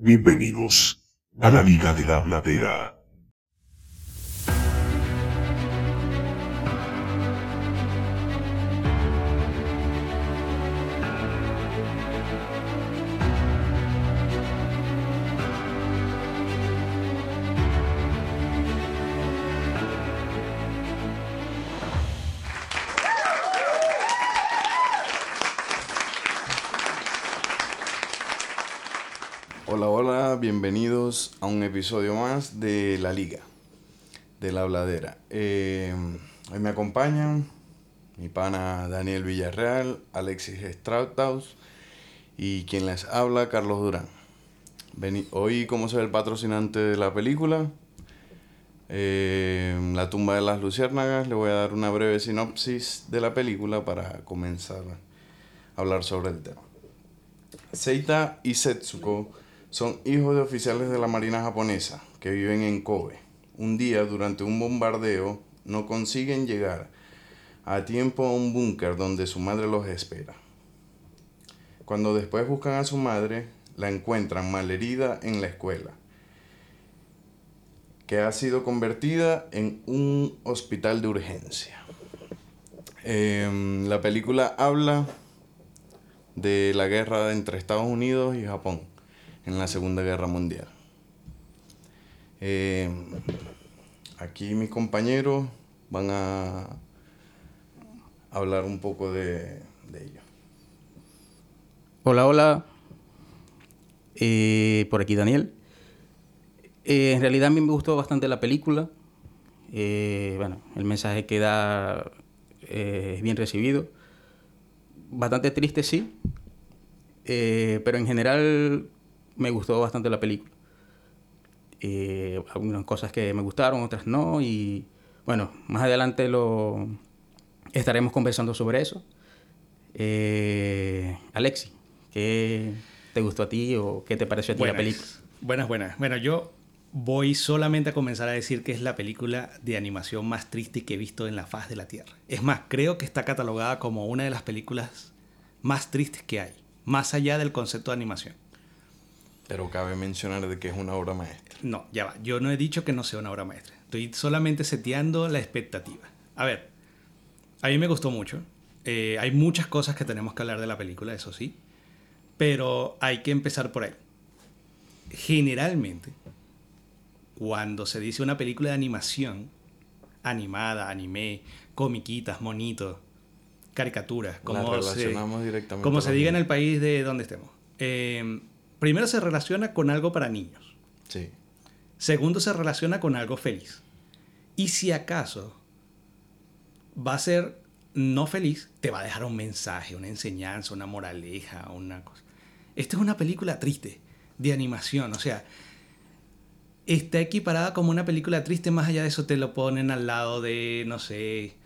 Bienvenidos a la Liga de la Bladera. Bienvenidos a un episodio más de La Liga, de la Bladera. Eh, hoy me acompañan mi pana Daniel Villarreal, Alexis Strauthaus y quien les habla, Carlos Durán. Hoy, como soy el patrocinante de la película, eh, La tumba de las luciérnagas, le voy a dar una breve sinopsis de la película para comenzar a hablar sobre el tema. Seita y Setsuko son hijos de oficiales de la Marina japonesa que viven en Kobe. Un día, durante un bombardeo, no consiguen llegar a tiempo a un búnker donde su madre los espera. Cuando después buscan a su madre, la encuentran malherida en la escuela, que ha sido convertida en un hospital de urgencia. Em, la película habla de la guerra entre Estados Unidos y Japón en la Segunda Guerra Mundial. Eh, aquí mis compañeros van a hablar un poco de, ello. Hola, hola. Eh, por aquí Daniel. Eh, en realidad a mí me gustó bastante la película. Bueno, el mensaje que da es bien recibido. Bastante triste, sí. Pero en general me gustó bastante la película. Eh, algunas cosas que me gustaron, otras no. Y bueno, más adelante lo estaremos conversando sobre eso. Eh, Alexi, ¿qué te gustó a ti o qué te pareció a ti la película? Buenas, buenas. Bueno, yo voy solamente a comenzar a decir que es la película de animación más triste que he visto en la faz de la Tierra. Es más, creo que está catalogada como una de las películas más tristes que hay, más allá del concepto de animación. Pero cabe mencionar de que es una obra maestra. No, ya va. Yo no he dicho que no sea una obra maestra. Estoy solamente seteando la expectativa. A ver, a mí me gustó mucho. Eh, hay muchas cosas que tenemos que hablar de la película, eso sí. Pero hay que empezar por ahí. Generalmente, cuando se dice una película de animación, animada, anime, comiquitas, monitos, caricaturas, como se, como se diga en el país de donde estemos. Eh, primero se relaciona con algo para niños. Sí. Segundo, se relaciona con algo feliz. Y si acaso va a ser no feliz, te va a dejar un mensaje, una enseñanza, una moraleja, una cosa. Esta es una película triste, de animación, o sea, está equiparada como una película triste, más allá de eso te lo ponen al lado de, no sé,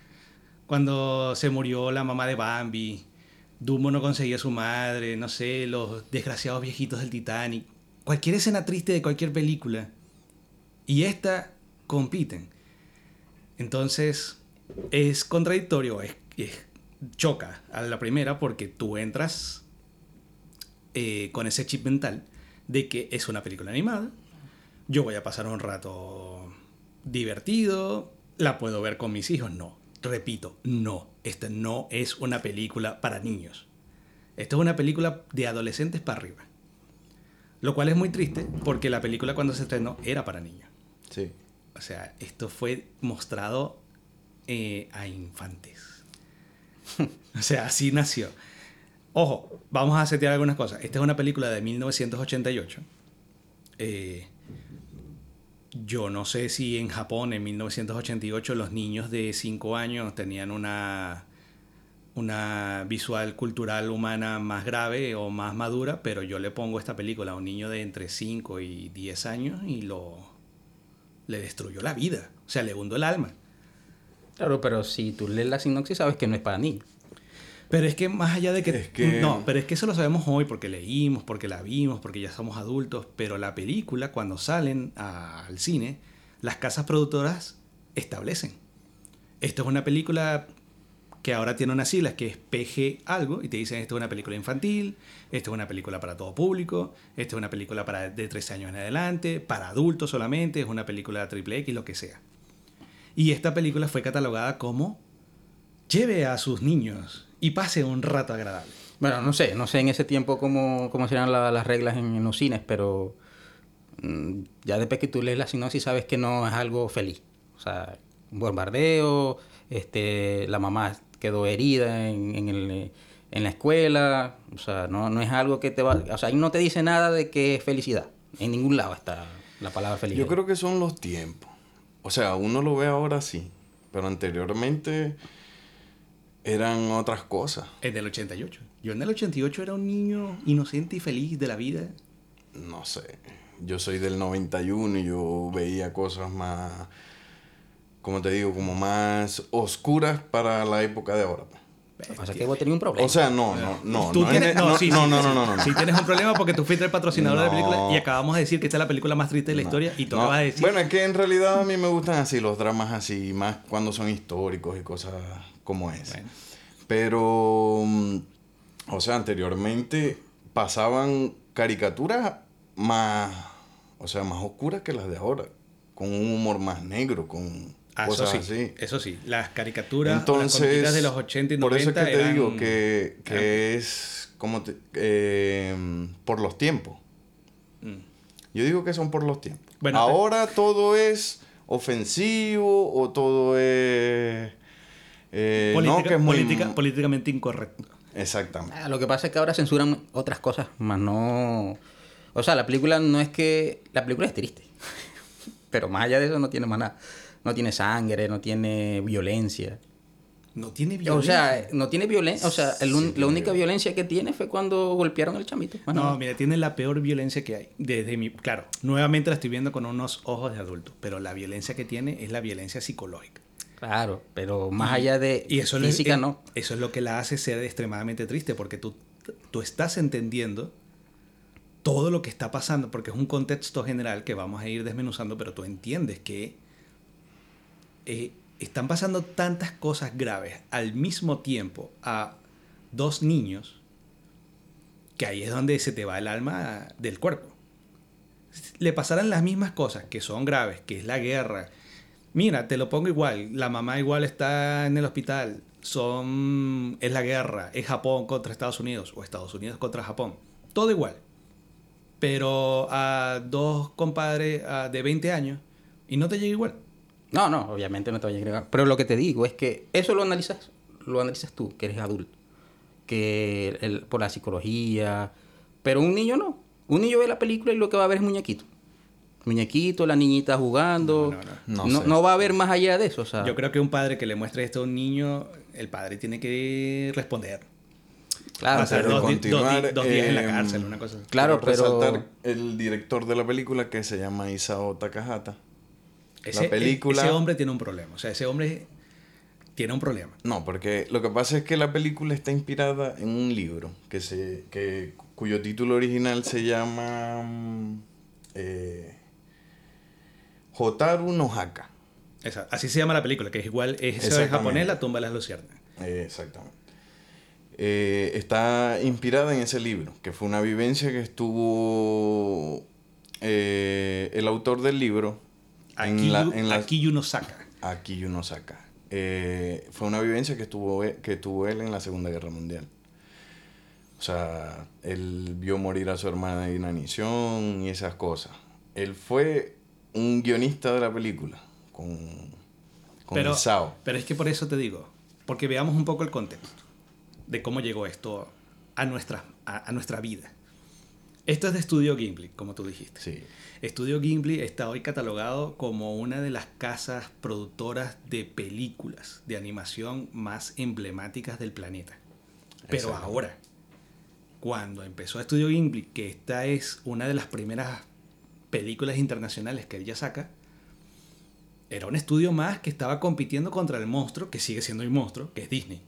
cuando se murió la mamá de Bambi, Dumbo no conseguía a su madre, no sé, los desgraciados viejitos del Titanic, cualquier escena triste de cualquier película y esta compiten. Entonces, es contradictorio, es, es- choca a la primera porque tú entras eh, con ese chip mental de que es una película animada, yo voy a pasar un rato divertido, la puedo ver con mis hijos, no. Repito, no, esta no es una película para niños. Esta es una película de adolescentes para arriba. Lo cual es muy triste porque la película cuando se estrenó era para niños. Sí. O sea, esto fue mostrado eh, a infantes. o sea, así nació. Ojo, vamos a setear algunas cosas. Esta es una película de 1988. Eh, yo no sé si en Japón en 1988 los niños de 5 años tenían una, una visual cultural humana más grave o más madura, pero yo le pongo esta película a un niño de entre 5 y 10 años y lo le destruyó la vida, o sea, le hundó el alma. Claro, pero si tú lees la sinopsis sabes que no es para niños. Pero es que más allá de que, Es que- No, pero es que eso lo sabemos hoy porque leímos, porque la vimos, porque ya somos adultos. Pero la película, cuando salen a- al cine, las casas productoras establecen. Esto es una película que ahora tiene unas siglas que es PG algo y te dicen esto es una película infantil, esto es una película para todo público, esto es una película para de 13 años en adelante, para adultos solamente, es una película triple X, lo que sea. Y esta película fue catalogada como lleve a sus niños y pase un rato agradable. Bueno, no sé, no sé en ese tiempo cómo, cómo serán la- las reglas en, en los cines, pero mm, ya después que tú lees la sinopsis sabes que no es algo feliz. O sea, un bombardeo, este, la mamá quedó herida en, en el, en la escuela, o sea, no, no es algo que te va... O sea, ahí no te dice nada de que es felicidad. En ningún lado está la palabra felicidad. Yo creo que son los tiempos. O sea, uno lo ve ahora sí, pero anteriormente eran otras cosas. Es del 88. Yo en el 88 era un niño inocente y feliz de la vida. No sé. Yo soy del 91 y yo veía cosas más, como te digo, como más oscuras para la época de ahora. pues. Que pasa es que vos tenías un problema. O sea, no, no, no. Tú no, tienes- es- no, no, sí, no, sí, no, no, no, no. Sí tienes un problema porque tú fuiste el patrocinador de la película y acabamos de decir que esta es la película más triste de la historia y tú No, acabas de decir... Bueno, es que en realidad a mí me gustan así los dramas así, más cuando son históricos y cosas como. Bueno. Pero, mm, o sea, anteriormente pasaban caricaturas más, o sea, más oscuras que las de ahora, con un humor más negro, con Ah, eso cosas sí, así. eso sí. Las caricaturas, Entonces, de los 80 y 90 por eso es que te eran- digo que, que eran- es como te- eh, por los tiempos. Mm. Yo digo que son por los tiempos. Bueno, Ahora todo es ofensivo o todo es... eh, Política- no, que es muy... política- políticamente incorrecto. Exactamente. Ah, lo que pasa es que ahora censuran otras cosas, más no... O sea, la película no es que... La película es triste. Pero más allá de eso no tiene más nada. No tiene sangre, no tiene violencia. No tiene O violencia. sea, no tiene violencia. O sea, el un- Sí, la única violencia que tiene fue cuando golpearon al chamito. Más No, nada. mira, tiene la peor violencia que hay. Desde mi, claro, nuevamente la estoy viendo con unos ojos de adulto, pero la violencia que tiene es la violencia psicológica. Claro, pero más allá de Y eso, física es, no. eso es lo que la hace ser extremadamente triste, porque tú, tú estás entendiendo todo lo que está pasando, porque es un contexto general que vamos a ir desmenuzando, pero tú entiendes que eh, están pasando tantas cosas graves al mismo tiempo a dos niños, que ahí es donde se te va el alma del cuerpo. Le pasarán las mismas cosas que son graves, que es la guerra. Mira, te lo pongo igual, la mamá igual está en el hospital, son es la guerra, es Japón contra Estados Unidos o Estados Unidos contra Japón, todo igual. Pero a dos compadres de 20 años y no te llega igual. No, no, obviamente no te voy a agregar. Pero lo que te digo es que eso lo analizas, lo analizas tú, que eres adulto. Que por la psicología. Pero un niño no. Un niño ve la película y lo que va a ver es muñequito. Muñequito, la niñita jugando. No, no, No, sé. no va a haber más allá de eso. O sea, Yo creo que un padre que le muestre esto a un niño, el padre tiene que responder. claro, pero dos, dos días en la eh, cárcel, una cosa así. Claro, pero- resaltar el director de la película que se llama Isao Takahata. Ese, película- ese hombre tiene un problema. O sea, ese hombre tiene un problema. No, porque lo que pasa es que la película está inspirada en un libro que se, que, cuyo título original se llama mm, eh, Hotaru no Haka. Esa- así se llama la película, que es igual, es en japonés, la tumba de las luciérnagas. Eh, exactamente. Eh, está inspirada en ese libro, que fue una vivencia que estuvo eh, el autor del libro Aquí, en la, en la- aquí uno saca. Aquí. Eh, fue una vivencia que tuvo, e- que tuvo él en la Segunda Guerra Mundial. O sea, él vio morir a su hermana de inanición y esas cosas. Él fue un guionista de la película con, con Pero, Isao. pero es que por eso te digo, porque veamos un poco el contexto de cómo llegó esto a nuestra, a, a nuestra vida. Esto es de Estudio Gimli, como tú dijiste. Sí. Estudio Gimli está hoy catalogado como una de las casas productoras de películas de animación más emblemáticas del planeta. Pero ahora, cuando empezó Estudio Gimli, que esta es una de las primeras películas internacionales que él ya saca, era un estudio más que estaba compitiendo contra el monstruo, que sigue siendo un monstruo, que es Disney.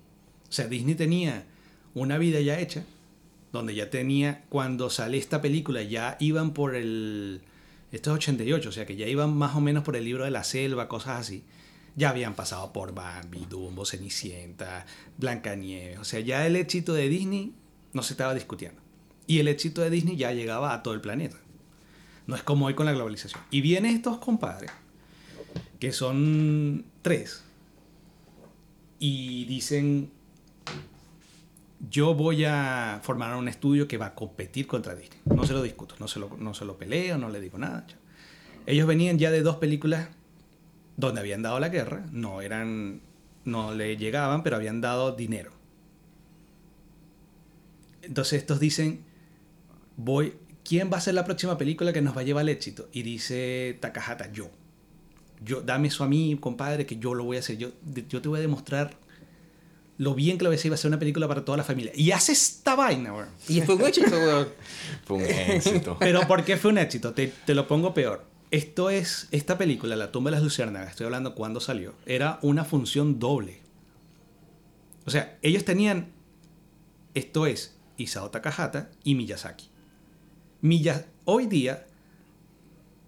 O sea, Disney tenía una vida ya hecha, donde ya tenía, cuando sale esta película, ya iban por el... Esto es 88, o sea que ya iban más o menos por el libro de la selva, cosas así. Ya habían pasado por Bambi, Dumbo, Cenicienta, Blancanieves. O sea, ya el éxito de Disney no se estaba discutiendo. Y el éxito de Disney ya llegaba a todo el planeta. No es como hoy con la globalización. Y vienen estos compadres, que son tres, y dicen, yo voy a formar un estudio que va a competir contra Disney. No se lo discuto, no se lo, no se lo peleo, no le digo nada. Ellos venían ya de dos películas donde habían dado la guerra, no eran, no le llegaban, pero habían dado dinero. Entonces estos dicen, voy, ¿quién va a ser la próxima película que nos va a llevar al éxito? Y dice Takahata, yo. Yo, dame eso a mí, compadre, que yo lo voy a hacer. Yo, yo te voy a demostrar lo bien que lo voy a hacer. Va a ser una película para toda la familia. Y hace esta vaina, weón. Y fue un éxito, weón. Fue un éxito. Pero ¿por qué fue un éxito? Te, te lo pongo peor. Esto es, esta película, La tumba de las luciérnagas, estoy hablando cuando salió, era una función doble. O sea, ellos tenían, esto es, Isao Takahata y Miyazaki. Miya, hoy día,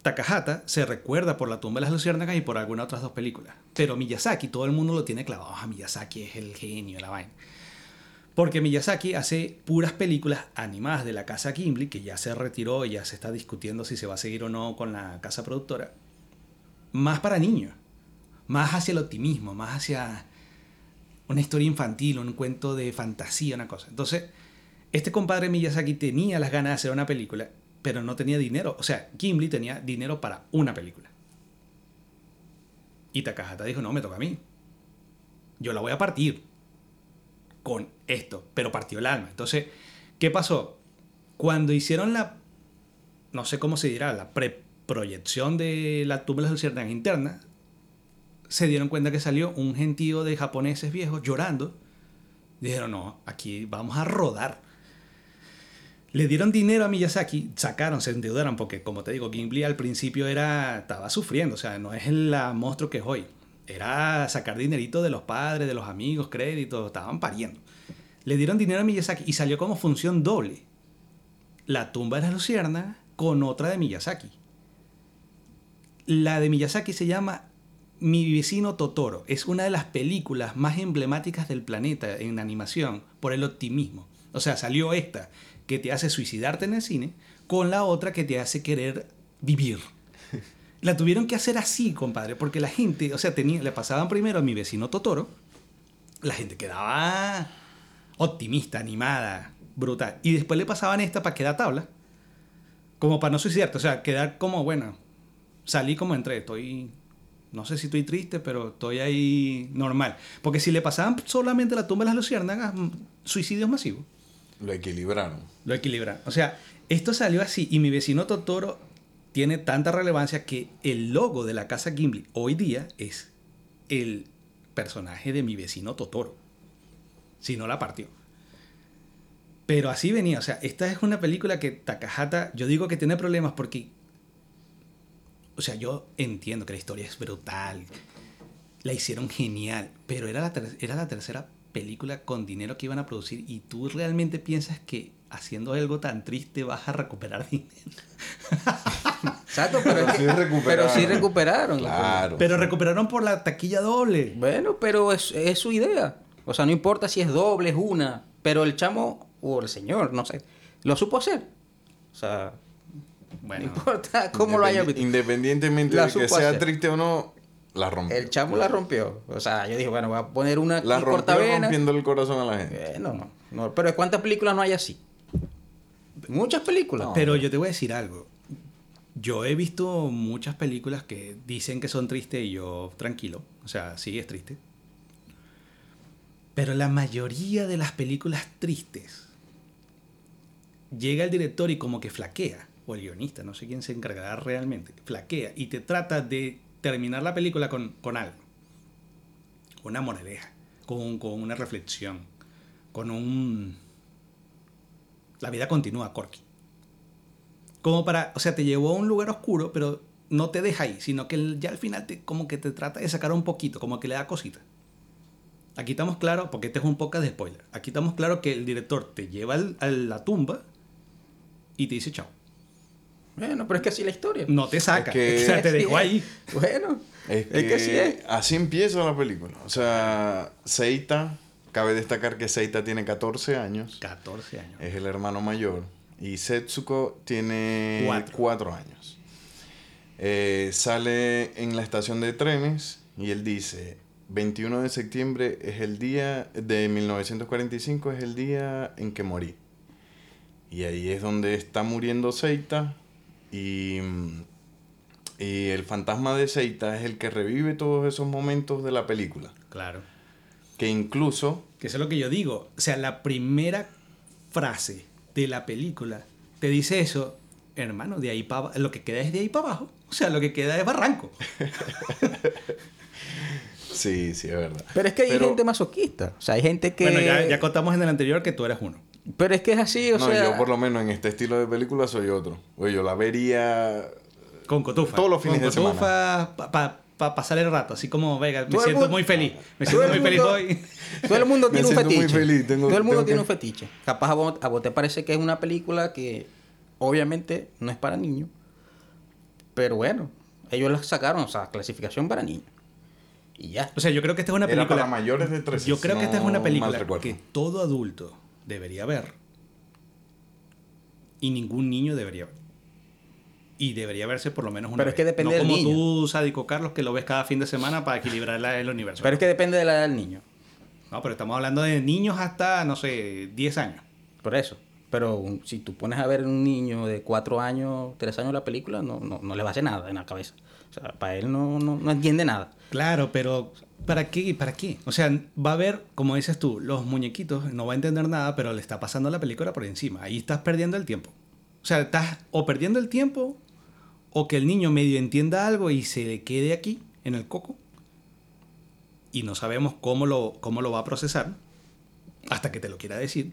Takahata se recuerda por La tumba de las luciérnagas y por algunas otras dos películas. Pero Miyazaki, todo el mundo lo tiene clavado. Ah, Miyazaki es el genio, la vaina. Porque Miyazaki hace puras películas animadas de la casa Gimli, que ya se retiró y ya se está discutiendo si se va a seguir o no con la casa productora. Más para niños. Más hacia el optimismo, más hacia una historia infantil, un cuento de fantasía, una cosa. Entonces, este compadre Miyazaki tenía las ganas de hacer una película, pero no tenía dinero. O sea, Gimli tenía dinero para una película. Y Takahata dijo, no, me toca a mí. Yo la voy a partir con esto, pero partió el alma. Entonces, ¿qué pasó? Cuando hicieron la, no sé cómo se dirá, la preproyección de la tumba de las interna, se dieron cuenta que salió un gentío de japoneses viejos llorando. Dijeron, no, aquí vamos a rodar. Le dieron dinero a Miyazaki, sacaron, se endeudaron, porque como te digo, Gimli al principio era, estaba sufriendo, o sea, no es el monstruo que es hoy. Era sacar dinerito de los padres, de los amigos, créditos, estaban pariendo. Le dieron dinero a Miyazaki y salió como función doble. La tumba de las luciérnagas con otra de Miyazaki. La de Miyazaki se llama Mi vecino Totoro. Es una de las películas más emblemáticas del planeta en animación por el optimismo. O sea, salió esta que te hace suicidarte en el cine con la otra que te hace querer vivir. La tuvieron que hacer así, compadre, porque la gente, o sea, tenía, le pasaban primero a mi vecino Totoro, la gente quedaba optimista, animada, brutal. Y después le pasaban esta para quedar tabla, como para no suicidarte, o sea, quedar como, bueno, salí como entré, estoy, no sé si estoy triste, pero estoy ahí normal. Porque si le pasaban solamente la tumba de las luciérnagas, mm, suicidios masivos. Lo equilibraron. Lo equilibran. O sea, esto salió así y mi vecino Totoro tiene tanta relevancia que el logo de la casa Gimli hoy día es el personaje de mi vecino Totoro. Si no la partió. Pero así venía. O sea, esta es una película que Takahata, yo digo que tiene problemas porque... O sea, yo entiendo que la historia es brutal. La hicieron genial. Pero era la, ter- era la tercera película con dinero que iban a producir y tú realmente piensas que haciendo algo tan triste vas a recuperar dinero. Exacto, pero, Pero sí recuperaron. pero sí recuperaron. Claro. Pero recuperaron por la taquilla doble. Bueno, pero es, es su idea. O sea, no importa si es doble, es una. Pero el chamo, o el señor, no sé, lo supo hacer. O sea, no Bueno, importa cómo lo haya visto. Independientemente La de que sea hacer. triste o no, la rompió. El chamo la rompió. O sea, yo dije, bueno, voy a poner una La rompió cortavena. rompiendo el corazón a la gente. Eh, no, no, no. Pero ¿cuántas películas no hay así? Muchas películas. pero yo te voy a decir algo. Yo he visto muchas películas que dicen que son tristes y yo tranquilo. O sea, sí es triste. Pero la mayoría de las películas tristes llega el director y como que flaquea, o el guionista, no sé quién se encargará realmente, flaquea y te trata de terminar la película con, con algo. Una moraleja, con, una reflexión, con un... La vida continúa, Corky. Como para, o sea, te llevó a un lugar oscuro, pero no te deja ahí, sino que ya al final te, como que te trata de sacar un poquito, como que le da cosita. Aquí estamos claros, porque este es un podcast de spoiler. Aquí estamos claros que el director te lleva a la tumba y te dice chao. Bueno, pero es que así la historia. No te saca. Es que- o sea, te dejó ahí. Bueno, Es que, Es que sí es. así empieza la película. O sea, Seita, cabe destacar que Seita tiene 14 años, 14 años. es el hermano mayor, y Setsuko tiene Cuatro. 4 años. Eh, sale en la estación de trenes y él dice, 21 de septiembre es el día de 1945, es el día en que morí. Y ahí es donde está muriendo Seita y, y el fantasma de Seita es el que revive todos esos momentos de la película. Claro. Que incluso Que eso es lo que yo digo. O sea, la primera frase de la película te dice eso, hermano, de ahí para lo que queda es de ahí para abajo. O sea, lo que queda es barranco. Sí, sí, es verdad. Pero es que hay Pero- gente masoquista. O sea, hay gente que. Bueno, ya, ya contamos en el anterior que tú eres uno. Pero es que es así, o no, sea. yo por lo menos en este estilo de película soy otro. Oye, yo la vería... Con cotufa. Todos los fines Con de semana. cotufa para pasar el rato. Así como, venga, me siento mundo- muy feliz. Me siento muy feliz hoy. Todo el mundo Me tiene un fetiche. feliz, tengo- Todo el mundo tiene que- un fetiche. Capaz a vos, a vos te parece que es una película que obviamente no es para niños. Pero bueno, ellos la sacaron, o sea, clasificación para niños. Y ya. O sea, yo creo que esta es una Era película... para mayores de 13. Yo creo que esta es no una película que todo adulto debería ver y ningún niño debería ver. Y debería verse por lo menos una Pero es que depende no del como niño. tú, sádico Carlos, que lo ves cada fin de semana para equilibrar el universo. Pero es que depende de la edad del niño. No, pero estamos hablando de niños hasta, no sé, 10 años. Por eso. Pero si tú pones a ver un niño de 4 años, 3 años la película, no, no, no le va a hacer nada en la cabeza. O sea, para él no, no, no entiende nada. Claro, pero ¿para qué? ¿Para qué? O sea, va a ver, como dices tú, los muñequitos, no va a entender nada, pero le está pasando la película por encima. Ahí estás perdiendo el tiempo. O sea, estás o perdiendo el tiempo o que el niño medio entienda algo y se le quede aquí, en el coco, y no sabemos cómo lo, cómo lo va a procesar hasta que te lo quiera decir.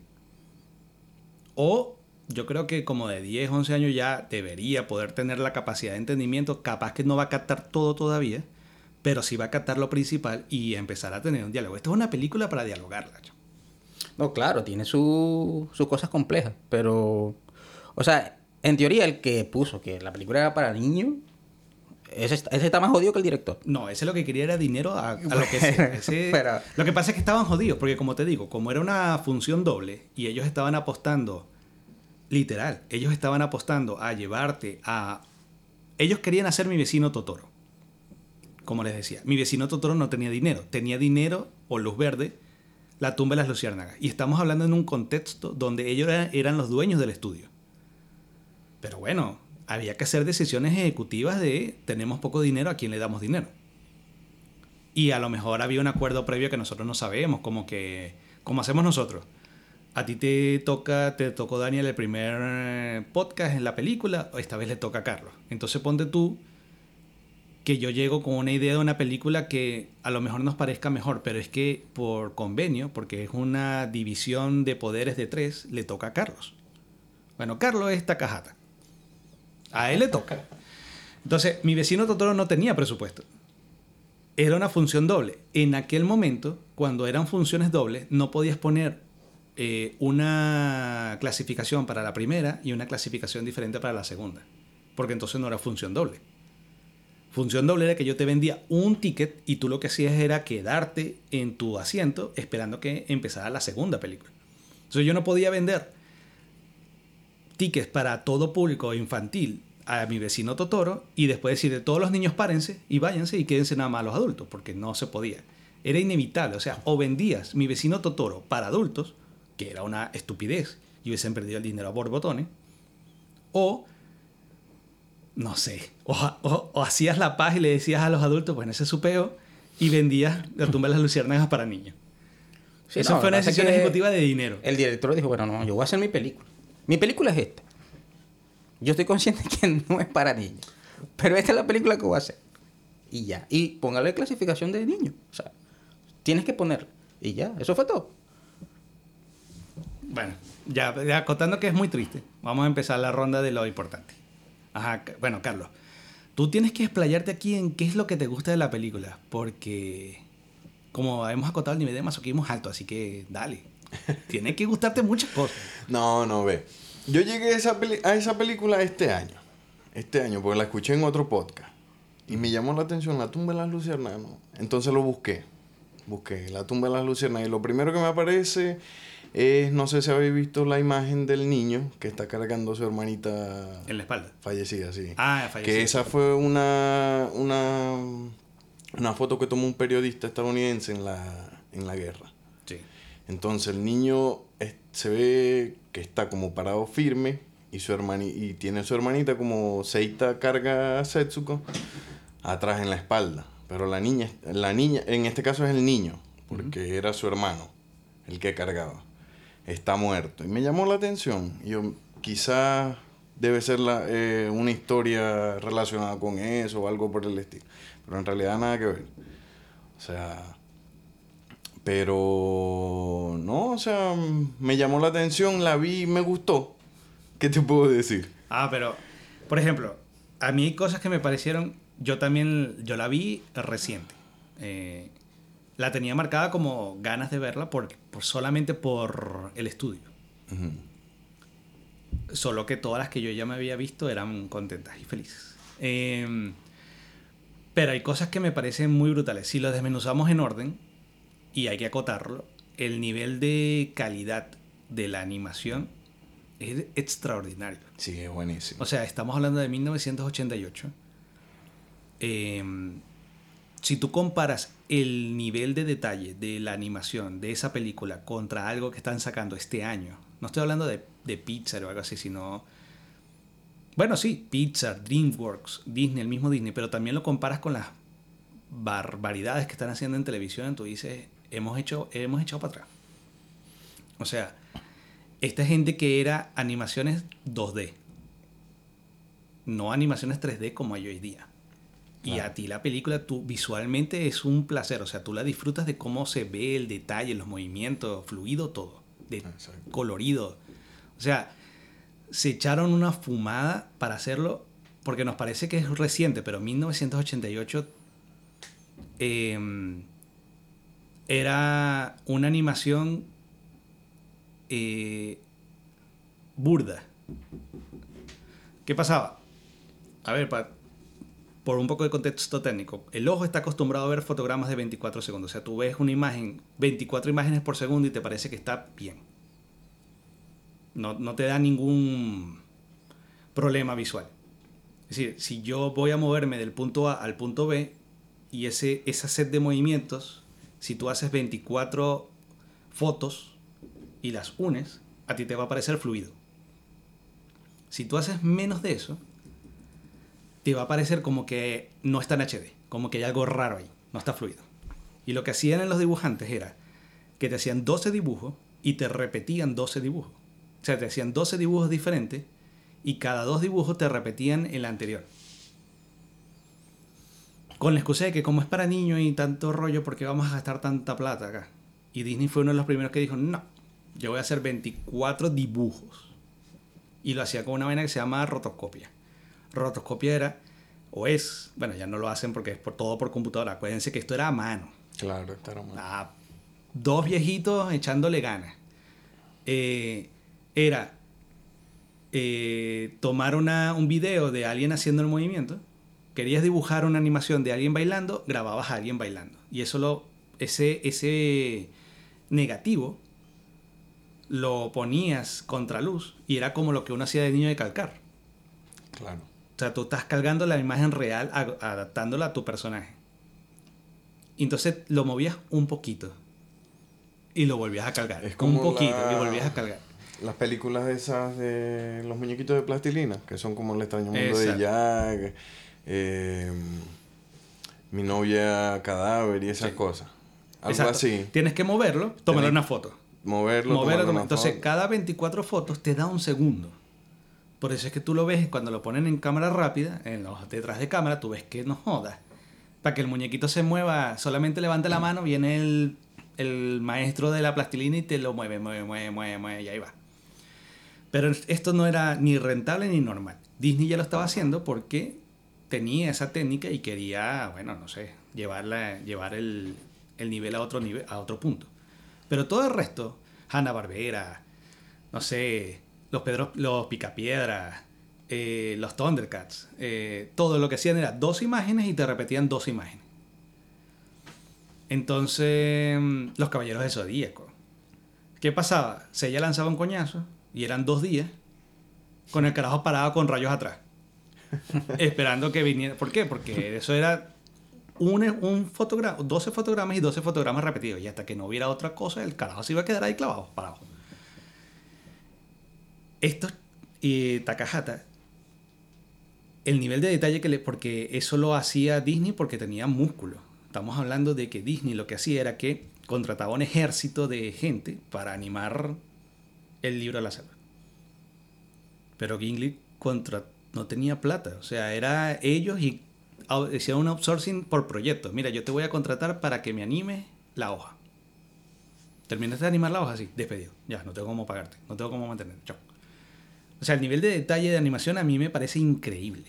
O yo creo que como de 10, 11 años ya debería poder tener la capacidad de entendimiento, capaz que no va a captar todo todavía, pero sí va a captar lo principal y empezar a tener un diálogo. Esta es una película para dialogarla. No, claro, tiene su- sus cosas complejas, pero... O sea, en teoría el que puso que la película era para niños, ese, está- ese está más jodido que el director. No, ese lo que quería era dinero a, a lo que sea. Ese- Pero- Lo que pasa es que estaban jodidos, porque como te digo, como era una función doble y ellos estaban apostando, literal, ellos estaban apostando a llevarte a... Ellos querían hacer mi vecino Totoro. Como les decía, mi vecino Totoro no tenía dinero, tenía dinero o luz verde, la tumba de las luciérnagas. Y estamos hablando en un contexto donde ellos era- eran los dueños del estudio. Pero bueno, había que hacer decisiones ejecutivas de tenemos poco dinero, ¿a quién le damos dinero? Y a lo mejor había un acuerdo previo que nosotros no sabemos, como que, como hacemos nosotros. A ti te toca, te tocó Daniel el primer eh, podcast en la película, esta vez le toca a Carlos. Entonces ponte tú que yo llego con una idea de una película que a lo mejor nos parezca mejor, pero es que por convenio, porque es una división de poderes de tres, le toca a Carlos. Bueno, Carlos es Takahata. A él le toca. Entonces, mi vecino Totoro no tenía presupuesto. Era una función doble. En aquel momento, cuando eran funciones dobles, no podías poner eh, una clasificación para la primera y una clasificación diferente para la segunda. Porque entonces no era función doble. Función doble era que yo te vendía un ticket y tú lo que hacías era quedarte en tu asiento esperando que empezara la segunda película. Entonces yo no podía vender tickets para todo público infantil a mi vecino Totoro y después decirle todos los niños párense y váyanse y quédense nada más los adultos, porque no se podía. Era inevitable, o sea, o vendías mi vecino Totoro para adultos, que era una estupidez y hubiesen perdido el dinero a borbotones, o no sé, o, o- o hacías la paz y le decías a los adultos, pues ese es su peo, y vendías la tumba de las luciérnagas para niños. Sí, Eso no, fue una decisión ejecutiva de dinero. El director dijo, bueno, no, yo voy a hacer mi película. Mi película es esta. Yo estoy consciente que no es para niños. Pero esta es la película que voy a hacer. Y ya. Y póngale clasificación de niño. O sea, tienes que ponerla. Y ya. Eso fue todo. Bueno, ya, ya acotando que es muy triste, vamos a empezar la ronda de lo importante. Ajá, bueno, Carlos, tú tienes que explayarte aquí en qué es lo que te gusta de la película, porque como hemos acotado el nivel de masoquismo es alto, así que dale. Tiene que gustarte muchas cosas. No, no, ve. Yo llegué a esa, peli- a esa película este año. Este año, porque la escuché en otro podcast. Y me llamó la atención la tumba de las luciérnagas. Entonces lo busqué. Busqué la tumba de las luciérnagas. Y lo primero que me aparece no sé si habéis visto la imagen del niño que está cargando a su hermanita En la espalda. fallecida, sí. Ah, falleció. Que esa fue una, una, una foto que tomó un periodista estadounidense en la, en la guerra. Sí. Entonces el niño es- se ve que está como parado firme y su hermani y tiene su hermanita como Seita carga a Setsuko atrás en la espalda. Pero la niña, la niña, en este caso es el niño, porque era su hermano el que cargaba. Está muerto. Y me llamó la atención. Yo, quizás debe ser la, eh, una historia relacionada con eso o algo por el estilo. Pero en realidad nada que ver. O sea, pero no, o sea, me llamó la atención, la vi y me gustó. ¿Qué te puedo decir? Ah, pero, por ejemplo, a mí hay cosas que me parecieron, yo también, yo la vi reciente. Eh, la tenía marcada como ganas de verla por, por- solamente por el estudio. Solo que todas las que yo ya me había visto eran contentas y felices. Eh, pero hay cosas que me parecen muy brutales. Si lo desmenuzamos en orden, y hay que acotarlo, el nivel de calidad de la animación es extraordinario. Sí, es buenísimo. O sea, estamos hablando de 1988. Eh, si tú comparas el nivel de detalle de la animación de esa película contra algo que están sacando este año, no estoy hablando de, de Pixar o algo así, sino... Bueno, sí, Pixar, DreamWorks, Disney, el mismo Disney, pero también lo comparas con las barbaridades que están haciendo en televisión, tú dices, hemos hecho, hemos echado para atrás. O sea, esta gente que era animaciones 2D, no animaciones 3D como hay hoy día. Y a ti la película, tú visualmente es un placer, o sea, tú la disfrutas de cómo se ve el detalle, los movimientos, fluido todo, de Exacto. colorido. O sea, se echaron una fumada para hacerlo, porque nos parece que es reciente, pero 1988 eh, era una animación eh, burda. ¿Qué pasaba? A ver, pa- por un poco de contexto técnico, el ojo está acostumbrado a ver fotogramas de 24 segundos. O sea, tú ves una imagen, 24 imágenes por segundo y te parece que está bien. No, no te da ningún problema visual. Es decir, si yo voy a moverme del punto A al punto B y ese, esa set de movimientos, si tú haces 24 fotos y las unes, a ti te va a parecer fluido. Si tú haces menos de eso, te va a parecer como que no está en HD, como que hay algo raro ahí, no está fluido. Y lo que hacían en los dibujantes era que te hacían 12 dibujos y te repetían 12 dibujos. O sea, te hacían 12 dibujos diferentes y cada dos dibujos te repetían el anterior. Con la excusa de que como es para niños y tanto rollo, ¿por qué vamos a gastar tanta plata acá? Y Disney fue uno de los primeros que dijo, no, yo voy a hacer 24 dibujos. Y lo hacía con una vaina que se llama rotoscopia. Rotoscopia era, o es, bueno, ya no lo hacen porque es por, todo por computadora. Acuérdense que esto era a mano. Claro, está mal. Ah, dos viejitos echándole ganas. Eh, era eh, tomar una- un video de alguien haciendo el movimiento. Querías dibujar una animación de alguien bailando, grababas a alguien bailando. Y eso lo, ese, ese negativo lo ponías contra luz y era como lo que uno hacía de niño de calcar. Claro. O sea, tú estás cargando la imagen real, adaptándola a tu personaje. Y entonces lo movías un poquito. Y lo volvías a cargar. Es un como poquito la- y volvías a cargar. Las películas esas de los muñequitos de plastilina, que son como el extraño mundo Exacto. de Jack, eh, mi novia cadáver y esas Sí. cosas. Algo Exacto. así. Tienes que moverlo, tomarle una foto. Moverlo, Moverlo, una Entonces, foto. cada 24 fotos te da un segundo. Por eso es que tú lo ves cuando lo ponen en cámara rápida, en los detrás de cámara, tú ves que no jodas. Para que el muñequito se mueva, solamente levanta la mano, viene el, el maestro de la plastilina y te lo mueve, mueve, mueve, mueve, mueve, y ahí va. Pero esto no era ni rentable ni normal. Disney ya lo estaba haciendo porque tenía esa técnica y quería, bueno, no sé, llevarla, llevar el, el nivel a otro nivel, a otro punto. Pero todo el resto, Hanna Barbera, no sé, los Pedro, los Picapiedra, eh, los Thundercats. eh, todo lo que hacían era dos imágenes y te repetían dos imágenes. Entonces, mm, los Caballeros del Zodíaco. ¿Qué pasaba? Se ella lanzaba un coñazo y eran dos días con el carajo parado con rayos atrás. esperando que viniera. ¿Por qué? Porque eso era un, un fotograma, 12 fotogramas y 12 fotogramas repetidos. Y hasta que no hubiera otra cosa, el carajo se iba a quedar ahí clavado, parado. Esto, y Takahata, el nivel de detalle que le. Porque eso lo hacía Disney porque tenía músculo. Estamos hablando de que Disney lo que hacía era que contrataba un ejército de gente para animar el libro de la selva. Pero Gimli contra, no tenía plata. O sea, era ellos y hacían un outsourcing por proyecto. Mira, yo te voy a contratar para que me anime la hoja. Terminaste de animar la hoja, sí, despedido. Ya, no tengo cómo pagarte, no tengo cómo mantener. Chao. O sea, el nivel de detalle de animación a mí me parece increíble.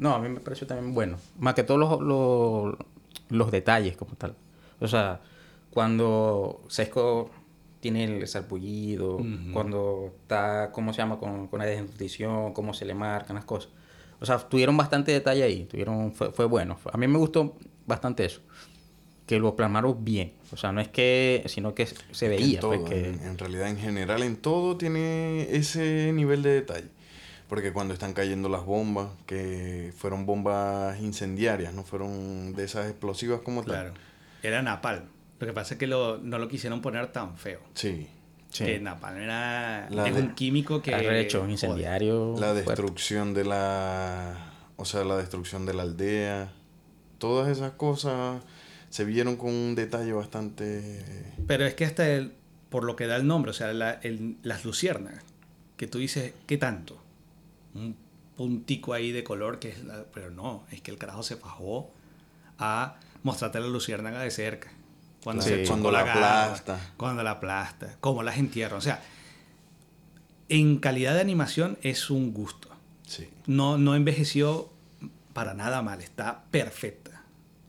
No, a mí me pareció también bueno. Más que todos los, los, los detalles como tal. O sea, cuando Sesco tiene el sarpullido, cuando está, ¿cómo se llama? Con, con la desnutrición, cómo se le marcan las cosas. O sea, tuvieron bastante detalle ahí. Tuvieron, fue, fue bueno. A mí me gustó bastante eso. Que lo plasmaron bien. O sea, no es que, sino que se veía. en, todo, pues, que... en, en realidad, en general, en todo tiene ese nivel de detalle. Porque cuando están cayendo las bombas, que fueron bombas incendiarias, no fueron de esas explosivas como tal. Claro. Era Napalm. Lo que pasa es que lo- no lo quisieron poner tan feo. Sí. Sí. Que Napalm era La es de- un químico que... Arrecho, joder. incendiario. La fuerte. destrucción de la. O sea, la destrucción de la aldea. Todas esas cosas se vieron con un detalle bastante. Pero es que hasta el, por lo que da el nombre, o sea, la- el- las luciérnagas, que tú dices, ¿qué tanto? Un puntico ahí de color que es la- pero no, es que el carajo se fajó a mostrarte la luciérnaga de cerca. Cuando, se cuando la aplasta. Cuando la aplasta, cómo las entierra. O sea, en calidad de animación es un gusto. Sí. No, no envejeció para nada mal, está perfecta.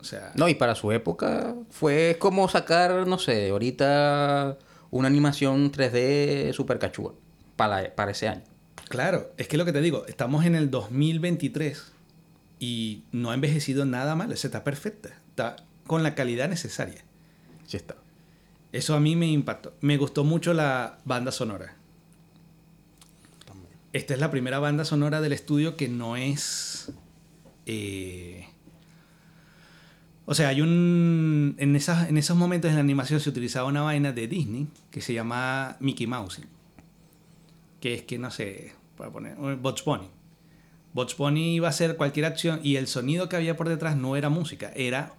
Sea, No, y para su época fue como sacar, no sé, ahorita una animación 3D super cachúa para, para ese año. Claro, es que lo que te digo, estamos en el 2023 y no ha envejecido nada mal, esa está perfecta, está con la calidad necesaria. Sí está. Eso a mí me impactó. Me gustó mucho la banda sonora. También. Esta es la primera banda sonora del estudio que no es... eh, o sea, hay un... En, esas, en esos momentos en la animación se utilizaba una vaina de Disney que se llama Mickey Mouse. Que es que, no sé, para poner... Bots Bunny. Bots Bunny iba a hacer cualquier acción y el sonido que había por detrás no era música, era...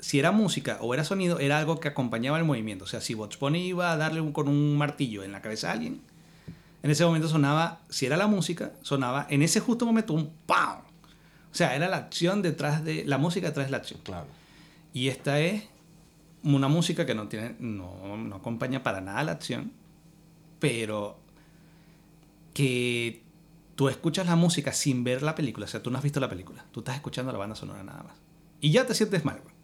Si era música o era sonido, era algo que acompañaba el movimiento. O sea, si Bots Bunny iba a darle con un martillo en la cabeza a alguien, en ese momento sonaba, si era la música, sonaba en ese justo momento un ¡pam! O sea, era la acción detrás de, la música detrás de la acción. Claro. Y esta es una música que no tiene, no, no acompaña para nada la acción, pero que tú escuchas la música sin ver la película, o sea, tú no has visto la película, tú estás escuchando la banda sonora nada más. Y ya te sientes mal, güey.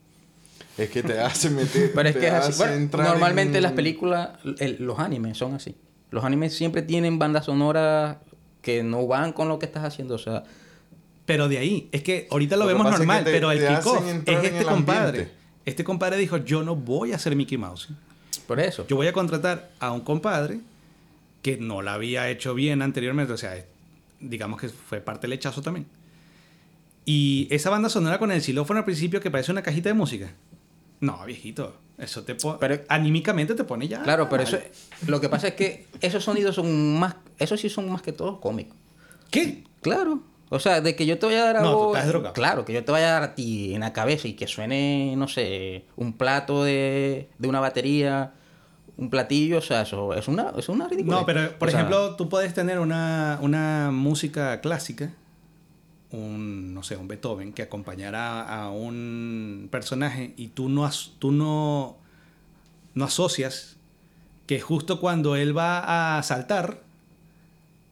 Es que te hace meter. Pero es te que es así. hace Bueno, entrar normalmente en- las películas, el- los animes son así. Los animes siempre tienen bandas sonoras que no van con lo que estás haciendo. O sea, Pero de ahí, es que ahorita lo, vemos pasa es que normal, te- pero el kickoff es este compadre. ambiente. Este compadre dijo, yo no voy a ser Mickey Mouse. por eso. Yo voy a contratar a un compadre que no la había hecho bien anteriormente, o sea, digamos que fue parte del hechazo también. Y esa banda sonora con el xilófono al principio que parece una cajita de música. No, viejito, eso te pone... Pero- anímicamente te pone ya... Claro, pero eso, lo que pasa es que esos sonidos son más, esos sí son más que todo cómicos. ¿Qué? Claro. O sea, de que yo te vaya a dar No, algo. tú estás drogado. Claro, que yo te vaya a dar a ti en la cabeza y que suene, no sé, un plato de, de una batería, un platillo, o sea, eso es una, es una ridícula. No, pero por ejemplo, tú puedes tener una, una música clásica, un, no sé, un Beethoven, que acompañara a un personaje y tú no, as- tú no, no asocias que justo cuando él va a saltar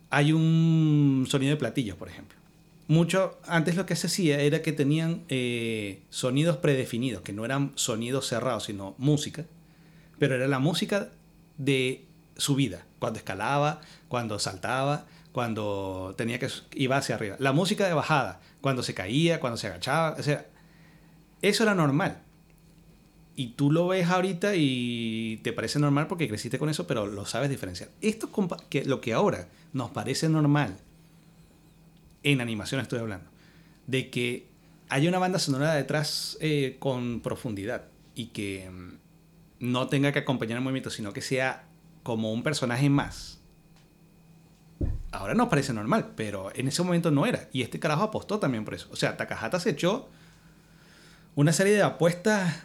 hay un sonido de platillos, por ejemplo. Mucho, antes lo que se hacía era que tenían eh, sonidos predefinidos, que no eran sonidos cerrados, sino música pero era la música de su vida, cuando escalaba, cuando saltaba, cuando tenía que iba hacia arriba. La música de bajada, cuando se caía, cuando se agachaba, o sea, eso era normal. Y tú lo ves ahorita y te parece normal porque creciste con eso, pero lo sabes diferenciar. Esto que lo que ahora nos parece normal en animación estoy hablando, de que haya una banda sonora detrás eh, con profundidad y que mm, no tenga que acompañar el movimiento, sino que sea como un personaje más. Ahora nos parece normal, pero en ese momento no era. Y este carajo apostó también por eso. O sea, Takahata se echó una serie de apuestas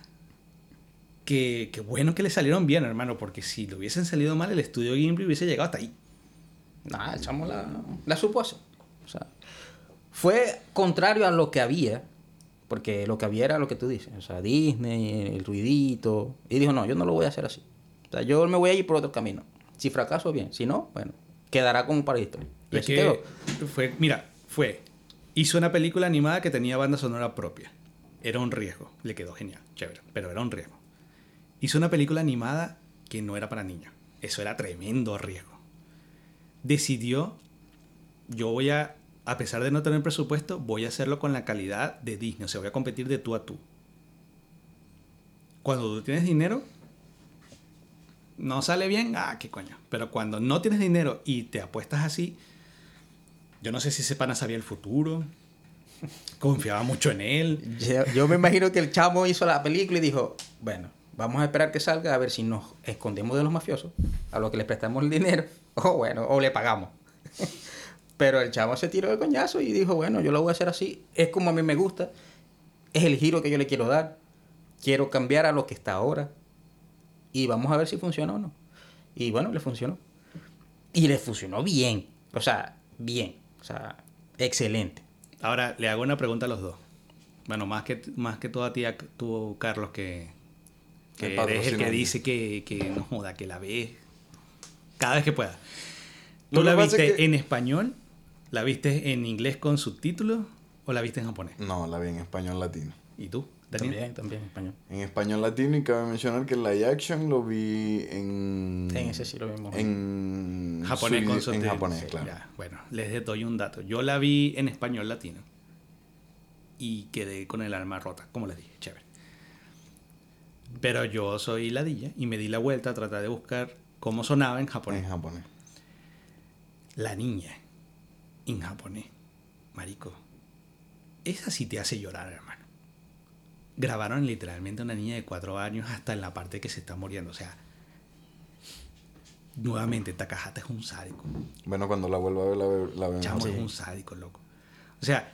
que, que bueno que le salieron bien, hermano, porque si le hubiesen salido mal, el estudio Ghibli hubiese llegado hasta ahí. Nada, el chamo la, la supo hacer. Fue contrario a lo que había, porque lo que había era lo que tú dices, o sea, Disney, el ruidito, y dijo, no, yo no lo voy a hacer así. O sea, yo me voy a ir por otro camino. Si fracaso, bien. Si no, bueno, quedará como para historia. Y Es así que quedó. fue, mira, fue. Hizo una película animada que tenía banda sonora propia. Era un riesgo. Le quedó genial, chévere, pero era un riesgo. Hizo una película animada que no era para niños. Eso era tremendo riesgo. Decidió, yo voy a, a pesar de no tener presupuesto, voy a hacerlo con la calidad de Disney. O sea, voy a competir de tú a tú. Cuando tú tienes dinero, no sale bien, ah, qué coño. Pero cuando no tienes dinero y te apuestas así, yo no sé si ese pana sabía el futuro, confiaba mucho en él. Yo, yo me imagino que el chamo hizo la película y dijo, bueno, vamos a esperar que salga a ver si nos escondemos de los mafiosos, a los que les prestamos el dinero, o bueno, o le pagamos. Pero el chamo se tiró el coñazo y dijo, bueno, yo lo voy a hacer así, es como a mí me gusta, es el giro que yo le quiero dar, quiero cambiar a lo que está ahora y vamos a ver si funciona o no. Y bueno, le funcionó. Y le funcionó bien, o sea, bien, o sea, excelente. Ahora le hago una pregunta a los dos. Bueno, más que, más que todo a ti, tú, Carlos, que, que El eres el que dice que, que no joda, que la ves cada vez que pueda. ¿Tú la viste que- en español? ¿La viste en inglés con subtítulos? ¿O la viste en japonés? No, la vi en español latino. ¿Y tú? Daniel? También, también en español. En español latino y cabe mencionar que el live action lo vi en... En ese sí lo vimos. En Japonés su- con En subtítulos. japonés, Sí, claro. ya. Bueno, les doy un dato. Yo la vi en español latino. Y quedé con el alma rota, como les dije, chévere. Pero yo soy ladilla y me di la vuelta a tratar de buscar cómo sonaba en japonés. En japonés. La niña en japonés. Marico. Esa sí te hace llorar, hermano. Grabaron literalmente a una niña de cuatro años hasta en la parte que se está muriendo. O sea, nuevamente, Takahata es un sádico. Bueno, cuando la vuelva a ver, la, ve- la en Chamo es un sádico, loco. O sea,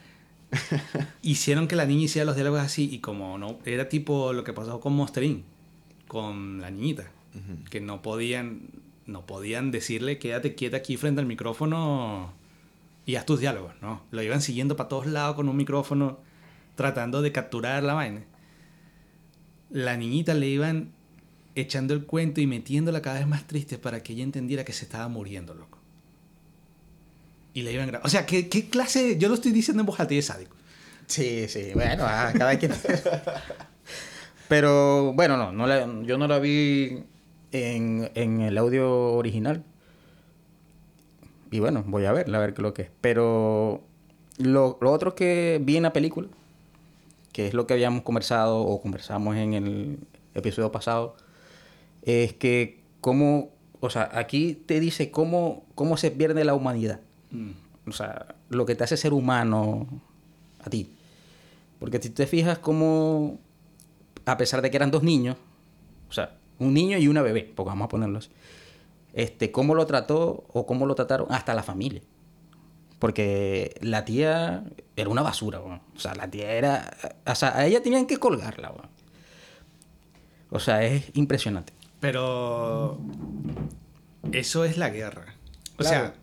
hicieron que la niña hiciera los diálogos así y como no, era tipo lo que pasó con Monster Inc., con la niñita, que no podían, no podían decirle quédate quieta aquí frente al micrófono y haz tus diálogos, ¿no? Lo iban siguiendo para todos lados con un micrófono tratando de capturar la vaina. La niñita le iban echando el cuento y metiéndola cada vez más triste para que ella entendiera que se estaba muriendo, loco. Y le iban gra- O sea, ¿qué, clase? Yo lo estoy diciendo en voz alta y es sádico. Sí, sí, bueno, ah, cada quien. Pero bueno, no, no yo no la vi en el audio original. Y bueno, voy a verla, a ver qué es lo que es. Pero lo, lo otro que vi en la película, que es lo que habíamos conversado o conversamos en el episodio pasado, es que cómo, o sea, aquí te dice cómo, cómo se pierde la humanidad. O sea, lo que te hace ser humano a ti. Porque si te fijas cómo, a pesar de que eran dos niños, o sea, un niño y una bebé, porque vamos a ponerlo así, este, cómo lo trató o cómo lo trataron hasta la familia. Porque la tía era una basura. O sea, la tía era... O sea, a ella tenían que colgarla. O sea, es impresionante. Pero eso es la guerra. O Claro. sea,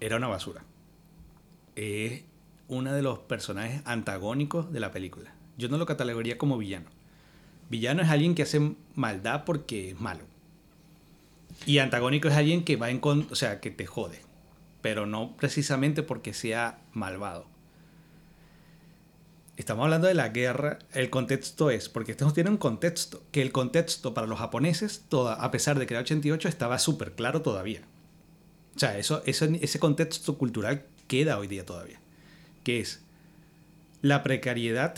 era una basura. Es uno de los personajes antagónicos de la película. Yo no lo catalogaría como villano. Villano es alguien que hace maldad porque es malo. Y antagónico es alguien que va en con, o sea, que te jode, pero no precisamente porque sea malvado. Estamos hablando de la guerra, el contexto es, porque esto tiene un contexto, que el contexto para los japoneses, a pesar de que era 88, estaba súper claro todavía. O sea, eso, ese contexto cultural queda hoy día todavía. Que es la precariedad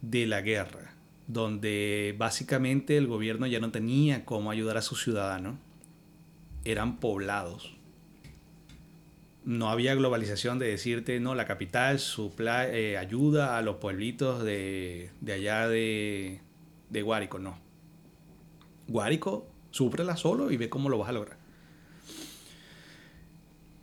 de la guerra, donde básicamente el gobierno ya no tenía cómo ayudar a sus ciudadanos. Eran poblados. No había globalización de decirte, no, la capital eh, ayuda a los pueblitos de, de allá de, de Guárico, no. Guárico, súprela solo y ve cómo lo vas a lograr.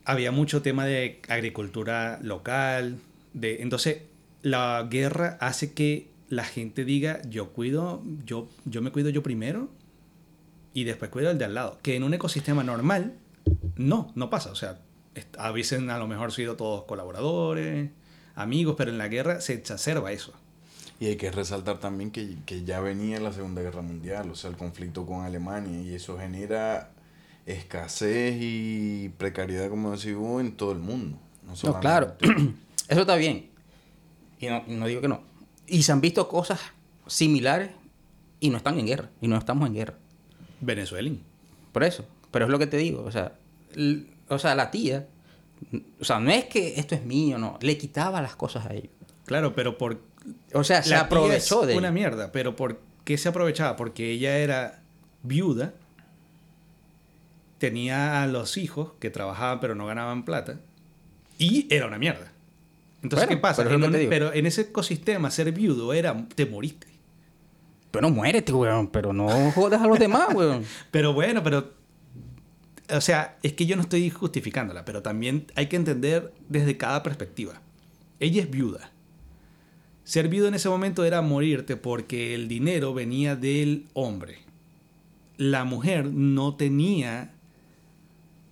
Había mucho tema de agricultura local, de, entonces la guerra hace que la gente diga, yo cuido, yo, yo me cuido yo primero y después cuido el de al lado. Que en un ecosistema normal, no, no pasa. O sea, est- a lo mejor sido todos colaboradores, amigos, pero en la guerra se exacerba eso. Y hay que resaltar también que, que ya venía la Segunda Guerra Mundial, o sea, el conflicto con Alemania, y eso genera escasez y precariedad, como decís vos, en todo el mundo. No, No, claro. Eso está bien. Y no, no digo que no. Y se han visto cosas similares y no están en guerra. Y no estamos en guerra. Venezuela. Por eso. Pero es lo que te digo. O sea, o sea, la tía. O sea, no es que esto es mío, no. Le quitaba las cosas a ellos. Claro, pero por O sea, se La aprovechó de una mierda, pero ¿por qué se aprovechaba? Porque ella era viuda, tenía a los hijos que trabajaban pero no ganaban plata y era una mierda. Entonces, Bueno, ¿qué pasa? pero En un- pero en ese ecosistema, ser viudo era, te moriste. Pero muérete, weón. Pero no jodas a los demás, weón. Pero bueno, pero. O sea, es que yo no estoy justificándola, pero también hay que entender desde cada perspectiva. Ella es viuda. Ser viuda en ese momento era morirte porque el dinero venía del hombre. La mujer no tenía,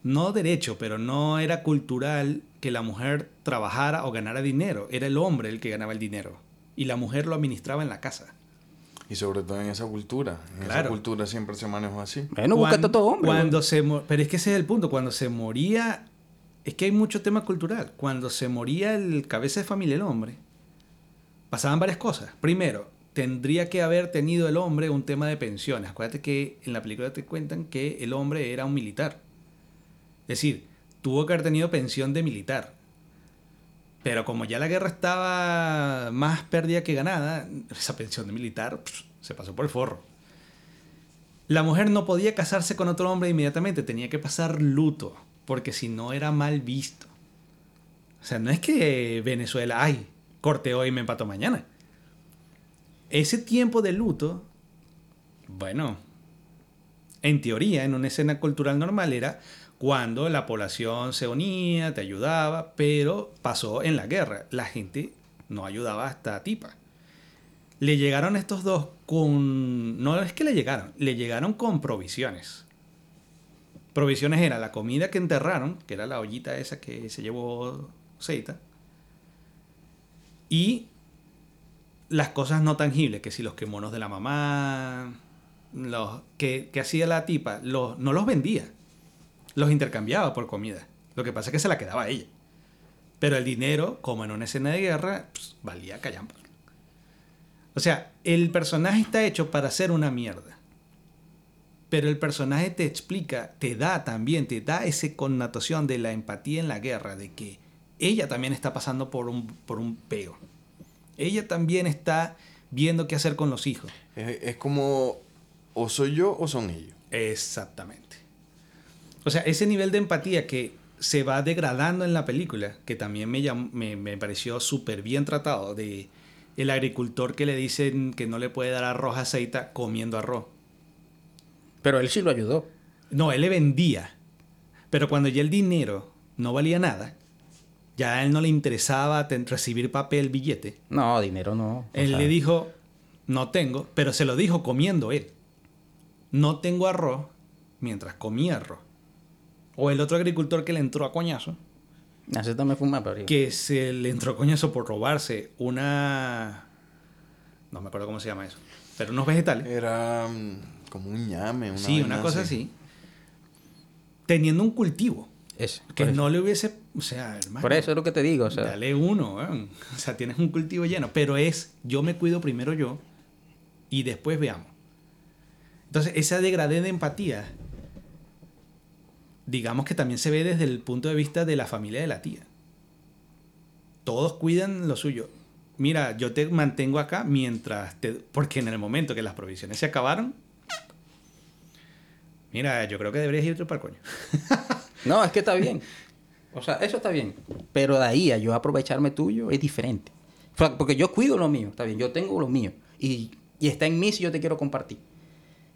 no derecho, pero no era cultural que la mujer trabajara o ganara dinero. Era el hombre el que ganaba el dinero. Y la mujer lo administraba en la casa. Y sobre todo en esa cultura. En esa Claro. cultura siempre se manejó así. Bueno, búscate Cuan- a todo hombre. Cuando se pero es que ese es el punto. Cuando se moría. Es que hay mucho tema cultural. Cuando se moría el cabeza de familia, el hombre, pasaban varias cosas. Primero, tendría que haber tenido el hombre un tema de pensiones. Acuérdate que en la película te cuentan que el hombre era un militar. Es decir, tuvo que haber tenido pensión de militar. Pero como ya la guerra estaba más perdida que ganada, esa pensión de militar se pasó por el forro. La mujer no podía casarse con otro hombre inmediatamente, tenía que pasar luto, porque si no era mal visto. O sea, no es que Venezuela, ay, corte hoy y me empato mañana. Ese tiempo de luto, bueno, en teoría, en una escena cultural normal era cuando la población se unía, te ayudaba, pero pasó en la guerra. La gente no ayudaba a esta tipa. Le llegaron estos dos con... No es que le llegaron, le llegaron con provisiones. Provisiones era la comida que enterraron, que era la ollita esa que se llevó Seita, y las cosas no tangibles, que si los quemonos de la mamá, los que, que hacía la tipa, los, no los vendía, los intercambiaba por comida. Lo que pasa es que se la quedaba a ella. Pero el dinero, como en una escena de guerra, pues, valía callampa. O sea, el personaje está hecho para ser una mierda. Pero el personaje te explica, te da también, te da esa connotación de la empatía en la guerra, de que ella también está pasando por un, por un peo. Ella también está viendo qué hacer con los hijos. Es, es como, o soy yo o son ellos. Exactamente. O sea, ese nivel de empatía que se va degradando en la película, que también me, me, me pareció súper bien tratado, de el agricultor que le dicen que no le puede dar arroz a aceita comiendo arroz. Pero él sí lo ayudó. No, él le vendía. Pero cuando ya el dinero no valía nada, ya a él no le interesaba recibir papel, billete, No, dinero no. Él sea, le dijo, no tengo, pero se lo dijo comiendo él. No tengo arroz mientras comía arroz. O el otro agricultor que le entró a coñazo, Ese también fue pero- que se le entró a coñazo por robarse una... No me acuerdo cómo se llama eso. Pero unos vegetales. Era mm, como un ñame. Una sí, una cosa así. Teniendo un cultivo. Ese, Que eso. no le hubiese... O sea, hermano. Por eso es lo que te digo. O sea, Dale uno, weón. O sea, tienes un cultivo lleno. Pero es, yo me cuido primero yo y después veamos. Entonces, esa degradé de empatía digamos que también se ve desde el punto de vista de la familia de la tía. Todos cuidan lo suyo. Mira, yo te mantengo acá mientras te... Porque en el momento que las provisiones se acabaron... Mira, yo creo que deberías irte para el coño. No, es que está bien. O sea, eso está bien. Pero de ahí a yo aprovecharme tuyo es diferente. Porque yo cuido lo mío, está bien. Yo tengo lo mío. Y, y está en mí si yo te quiero compartir.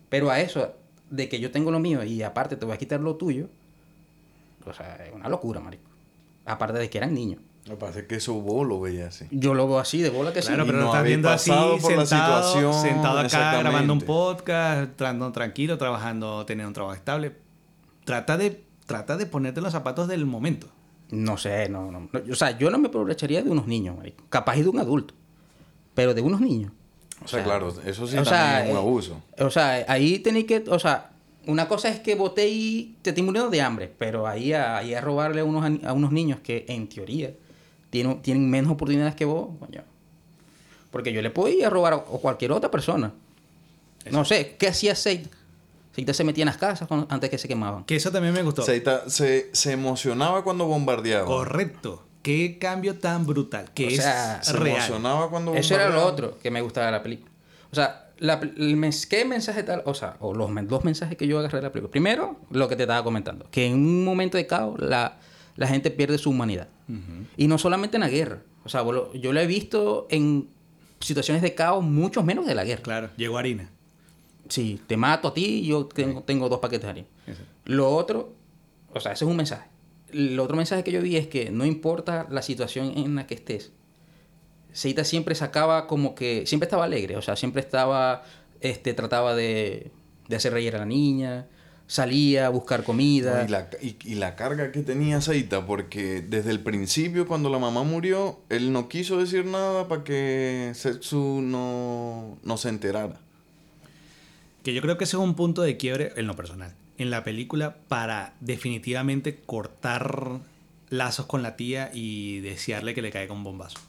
Pero a eso, de que yo tengo lo mío y aparte te voy a quitar lo tuyo, o sea, es una locura, marico. Aparte de que eran niños. Me parece que eso vos lo veías así. Yo lo veo así, de bola que Claro, sí. pero no lo estás habéis viendo así, pasado por la sentado, situación, sentado acá grabando un podcast, tranquilo, trabajando, teniendo un trabajo estable. Trata de, trata de ponerte en los zapatos del momento. No sé, no, no, no. O sea, yo no me aprovecharía de unos niños, marico. Capaz y de un adulto. Pero de unos niños. O sea, claro, eso sí o también sea, es un eh, abuso. O sea, ahí tenéis que, o sea, una cosa es que voté y te estoy muriendo de hambre, pero ahí a, ahí a robarle a unos, a unos niños que en teoría tienen, tienen menos oportunidades que vos, coño. Porque yo le puedo ir a robar a, a cualquier otra persona. No sé, ¿qué hacía Seita? Seita se metía en las casas cuando- antes que se quemaban. Que eso también me gustó. Seita se, se emocionaba cuando bombardeaba. Correcto. Qué cambio tan brutal. Que O es sea, Se real. emocionaba cuando Eso era lo bombardeaba. otro que me gustaba de la película. O sea, la, el mens- ¿qué mensaje tal? O sea, o los dos mensajes que yo agarré de la película. Primero, lo que te estaba comentando, que en un momento de caos la, la gente pierde su humanidad. Y no solamente en la guerra. O sea, lo- yo lo he visto en situaciones de caos mucho menos de la guerra. Claro, llegó harina. Si te mato a ti, yo tengo, tengo dos paquetes de harina. Eso. Lo otro, o sea, ese es un mensaje. El otro mensaje que yo vi es que no importa la situación en la que estés, Seita siempre sacaba como que, siempre estaba alegre, o sea, siempre estaba, este, trataba de, de hacer reír a la niña, salía a buscar comida. Y, la, y, y la carga que tenía Seita, porque desde el principio, cuando la mamá murió, él no quiso decir nada para que Setsu no, no se enterara. Que yo creo que ese es un punto de quiebre en lo personal. En la película para definitivamente cortar lazos con la tía y desearle que le caiga un bombazo.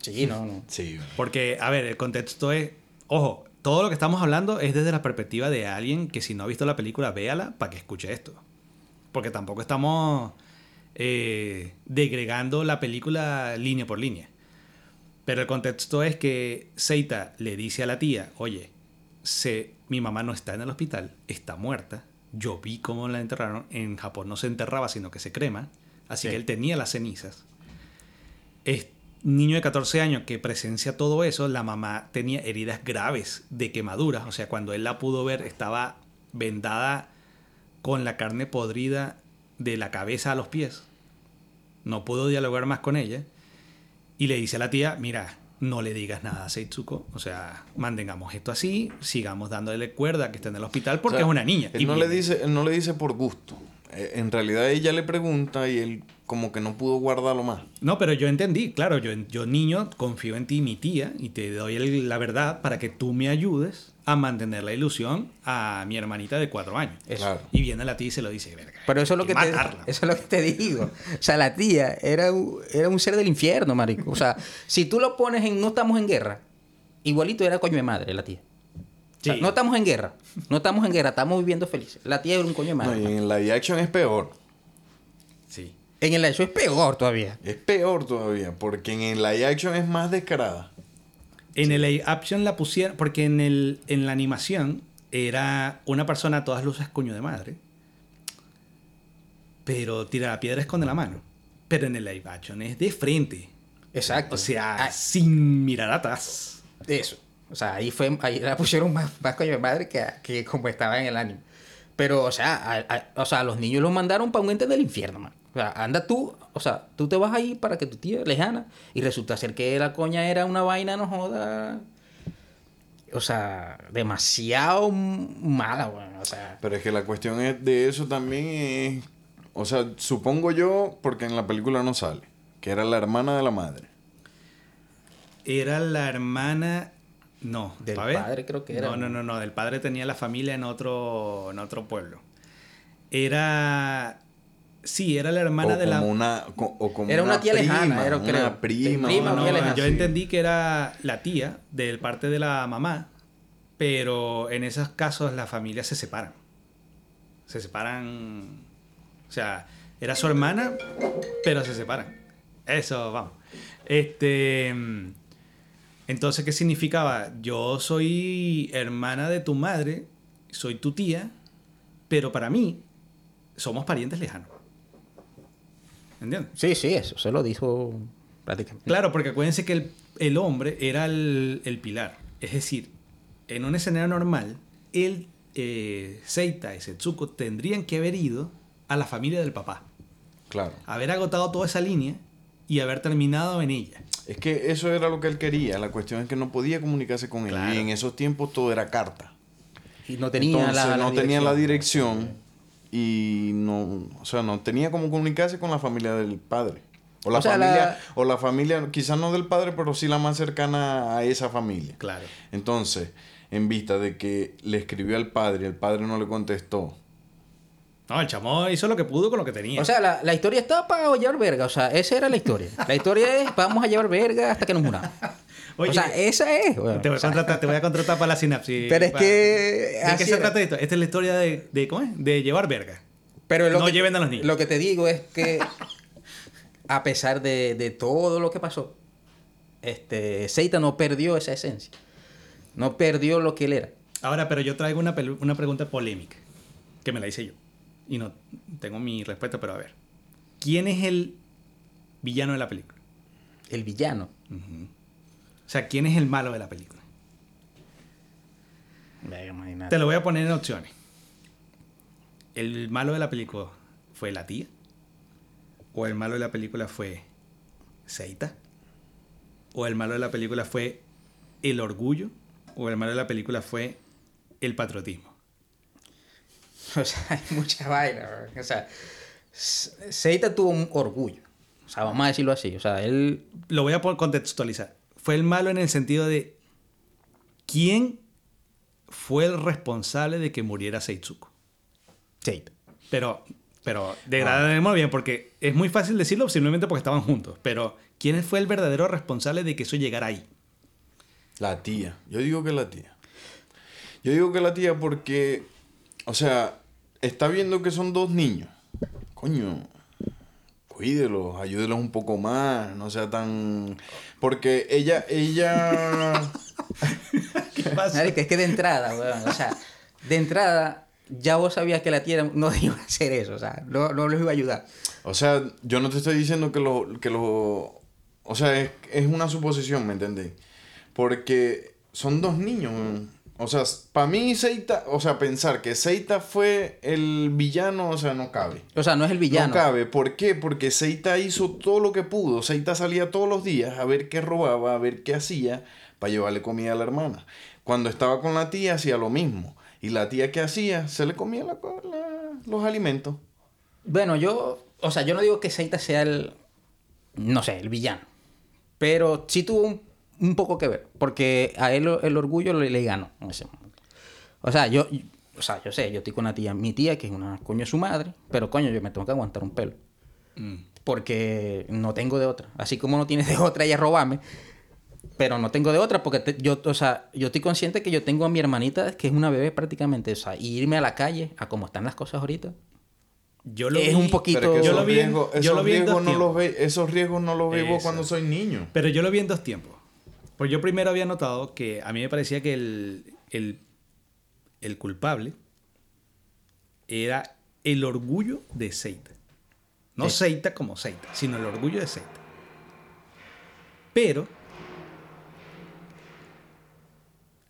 Sí, no, no. Sí. Porque, a ver, el contexto es, ojo, todo lo que estamos hablando es desde la perspectiva de alguien que si no ha visto la película, véala para que escuche esto. Porque tampoco estamos eh, degregando la película línea por línea. Pero el contexto es que Seita le dice a la tía, oye, se, mi mamá no está en el hospital, está muerta. Yo vi cómo la enterraron. En Japón no se enterraba, sino que se crema. Así Sí. que él tenía las cenizas. Es niño de 14 años que presencia todo eso, la mamá tenía heridas graves de quemaduras. O sea, cuando él la pudo ver, estaba vendada con la carne podrida de la cabeza a los pies. No pudo dialogar más con ella. Y le dice a la tía, mira, no le digas nada a Seitsuko. O sea, mantengamos esto así, sigamos dándole cuerda que está en el hospital porque O sea, es una niña. Él Y no, le dice, él no le dice por gusto. Eh, En realidad ella le pregunta y él como que no pudo guardarlo más. No, pero yo entendí, claro, yo, yo niño confío en ti, mi tía, y te doy el- la verdad para que tú me ayudes a mantener la ilusión a mi hermanita de cuatro años. Eso. Claro. Y viene la tía y se lo dice, verga. Pero eso es lo que, te, eso es lo que te digo. O sea, la tía era un, era un ser del infierno, marico. O sea, si tú lo pones en no estamos en guerra, igualito era coño de madre la tía. O sea, Sí. no estamos en guerra. No estamos en guerra, estamos viviendo felices. La tía era un coño de No, madre. y en live action es peor. Sí. En el eso es peor todavía. Es peor todavía, porque en el live action es más descarada. En el live action la pusieron, porque en, el, en la animación era una persona a todas luces coño de madre, pero tira la piedra esconde la mano. Pero en el live action es de frente. Exacto. O sea, Ah, sin mirar atrás. Eso. O sea, ahí fue, ahí la pusieron más, más coño de madre que, que como estaba en el anime. Pero, o sea, a, a- o sea, los niños los mandaron para un ente del infierno, man. O sea, anda tú, o sea, tú te vas ahí para que tu tía lejana y resulta ser que la coña era una vaina, no joda. O sea, demasiado mala, bueno, o sea. Pero es que la cuestión es de eso también es... O sea, supongo yo, porque en la película no sale, que era la hermana de la madre. Era la hermana. No, Del padre creo que era, No, no, ¿no? no. Del padre tenía la familia en otro, en otro pueblo. Era. Sí, era la hermana o de como la. una o como Era una tía prima, lejana, era, una creo. prima, Prima, una tía No, lejana. yo entendí que era la tía del parte de la mamá, pero en esos casos las familias se separan. Se separan O sea, era su hermana, pero se separan. Eso, vamos. Este. Entonces, ¿qué significaba? Yo soy hermana de tu madre, soy tu tía, pero para mí somos parientes lejanos. ¿Entiendes? Sí, sí, eso se lo dijo prácticamente. Claro, porque acuérdense que el, el hombre era el, el pilar. Es decir, en un escenario normal, el eh, Seita y Setsuko tendrían que haber ido a la familia del papá. Claro. Haber agotado toda esa línea y haber terminado en ella. Es que eso era lo que él quería. La cuestión es que no podía comunicarse con él. Claro. Y en esos tiempos todo era carta. Y no tenía Entonces la, la no tenía la dirección. dirección y no, o sea, no tenía cómo comunicarse con la familia del padre. O la O sea, familia, la- o la familia, quizás no del padre, pero sí la más cercana a esa familia. Claro. Entonces, en vista de que le escribió al padre y el padre no le contestó, No, el chamo hizo lo que pudo con lo que tenía. O sea, la, la historia estaba para llevar verga. O sea, esa era la historia. La historia es vamos a llevar verga hasta que nos muramos. Oye, o sea, esa es. te, voy a contratar, te voy a contratar para la sinapsis. Pero es Para- que ¿De qué se era. trata esto? Esta es la historia de, de, ¿cómo es? De llevar verga. Pero lo No que- lleven a los niños. Lo que te digo es que, a pesar de, de todo lo que pasó, este, Seita no perdió esa esencia. No perdió lo que él era. Ahora, pero yo traigo una, una pregunta polémica, que me la hice yo. Y no tengo mi respuesta, pero a ver. ¿Quién es el villano de la película? El villano. O sea, ¿quién es el malo de la película? Te lo voy a poner en opciones. ¿El malo de la película fue la tía? ¿O el malo de la película fue Seita? ¿O el malo de la película fue el orgullo? ¿O el malo de la película fue el patriotismo? O sea, hay mucha vaina. O sea, Seita tuvo un orgullo. O sea, vamos a decirlo así. O sea, él. Lo voy a contextualizar. Fue el malo en el sentido de quién fue el responsable de que muriera Seitsuko. Seita. Pero, pero degrademos bien, porque es muy fácil decirlo simplemente porque estaban juntos. Pero, ¿quién fue el verdadero responsable de que eso llegara ahí? la tía. Yo digo que la tía. Yo digo que la tía porque, o sea, está viendo que son dos niños. Coño, cuídelos, ayúdelos un poco más, no sea tan... Porque ella, ella... ¿Qué pasa? Marica, es que de entrada, weón, o sea, de entrada ya vos sabías que la tía no iba a hacer eso, o sea, no, no los iba a ayudar. O sea, yo no te estoy diciendo que lo... Que lo o sea, es, es una suposición, ¿me entendés? Porque son dos niños. weón. O sea, para mí Seita, o sea, pensar que Seita fue el villano, o sea, no cabe. O sea, no es el villano. No cabe. ¿Por qué? Porque Seita hizo todo lo que pudo. Seita salía todos los días a ver qué robaba, a ver qué hacía para llevarle comida a la hermana. Cuando estaba con la tía hacía lo mismo. Y la tía que hacía, se le comía la co- la- los alimentos. Bueno, yo, o sea, yo no digo que Seita sea el, no sé, el villano, pero sí tuvo un, un poco que ver, porque a él el orgullo le, le ganó en ese momento. O sea, yo, o sea, yo sé, yo estoy con una tía, mi tía, que es una coño de su madre, pero coño, yo me tengo que aguantar un pelo. Porque no tengo de otra. Así como no tienes de otra ella robarme. Pero no tengo de otra porque te- yo, o sea, yo estoy consciente que yo tengo a mi hermanita que es una bebé prácticamente. O sea, y irme a la calle a como están las cosas ahorita. Yo lo Es vi- un poquito- es que Yo esos lo vi en- riesgos, yo esos lo vi en dos riesgos no los tiempos. ve, esos riesgos no los veo Eso. cuando soy niño. Pero yo lo vi en dos tiempos. Pues yo primero había notado que a mí me parecía que el, el, el culpable era el orgullo de Seita. No Sí. Seita como Seita, sino el orgullo de Seita. Pero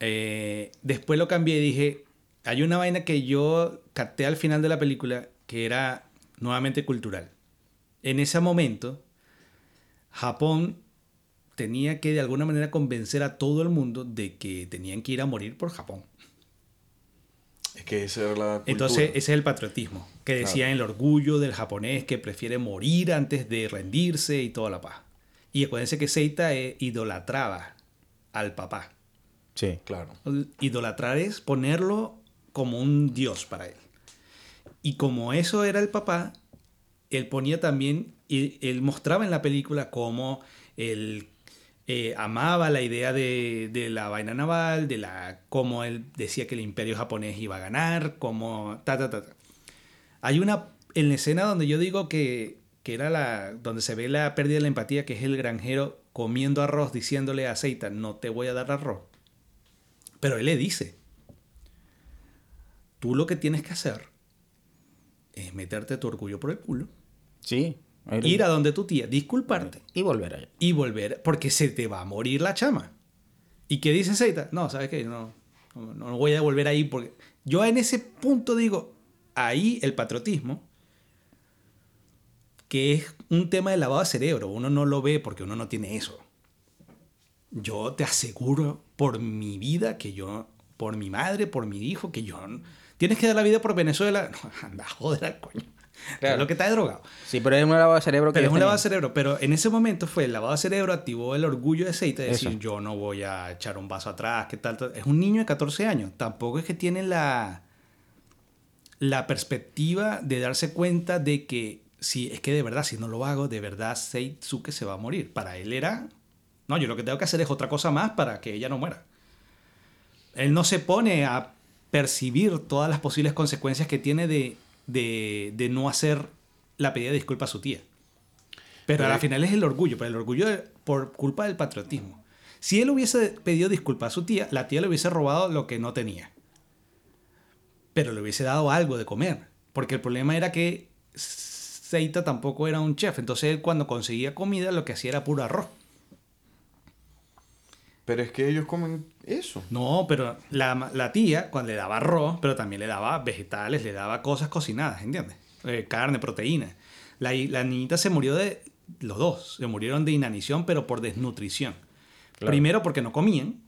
eh, después lo cambié y dije, hay una vaina que yo capté al final de la película que era nuevamente cultural. En ese momento, Japón tenía que de alguna manera convencer a todo el mundo de que tenían que ir a morir por Japón. Es que esa era la cultura. Entonces, ese es el patriotismo, que decía el orgullo del japonés que prefiere morir antes de rendirse y toda la paz. Y acuérdense que Seita eh, idolatraba al papá. Sí. Claro. Idolatrar es ponerlo como un dios para él. Y como eso era el papá, él ponía también, y él mostraba en la película cómo él eh, amaba la idea de, la vaina naval, de la cómo él decía que el imperio japonés iba a ganar, cómo ta ta ta. ta. Hay una en la escena donde yo digo que, que era la. donde se ve la pérdida de la empatía, que es el granjero comiendo arroz diciéndole a Seita, no te voy a dar arroz. Pero él le dice: Tú lo que tienes que hacer es meterte tu orgullo por el culo, Sí. Ir a donde tu tía, disculparte Y volver allá. y volver, porque se te va a morir la chama. ¿Y qué dice Seita? No, ¿sabes qué? No, no, no voy a volver ahí porque yo en ese punto digo, ahí el patriotismo, que es un tema de lavado de cerebro, uno no lo ve porque uno no tiene eso. Yo te aseguro por mi vida que yo, por mi madre, por mi hijo, que yo... Tienes que dar la vida por Venezuela. No, anda, joder, coño. Claro. Es lo que está drogado. Sí, pero es un lavado de cerebro que Pero es un lavado de cerebro. Pero en ese momento fue el lavado de cerebro, activó el orgullo de aceite de decir, yo no voy a echar un vaso atrás, ¿qué tal? tal? Es un niño de 14 años. Tampoco es que tiene la, la perspectiva de darse cuenta de que si es que de verdad, si no lo hago, de verdad Seitsuke se va a morir. Para él era, no, yo lo que tengo que hacer es otra cosa más para que ella no muera. Él no se pone a percibir todas las posibles consecuencias que tiene de, de, de no hacer la pedida de disculpa a su tía. Pero, Pero- al final es el orgullo, pero el orgullo de- por culpa del patriotismo. Si él hubiese pedido disculpa a su tía, la tía le hubiese robado lo que no tenía. Pero le hubiese dado algo de comer. Porque el problema era que Seita tampoco era un chef. Entonces él cuando conseguía comida lo que hacía era puro arroz. Pero es que ellos comen eso. No, pero la, la tía, cuando le daba arroz, pero también le daba vegetales, le daba cosas cocinadas, ¿entiendes? Eh, carne, proteína. La, la niñita se murió de. Los dos se murieron de inanición, pero por desnutrición. Claro. Primero porque no comían,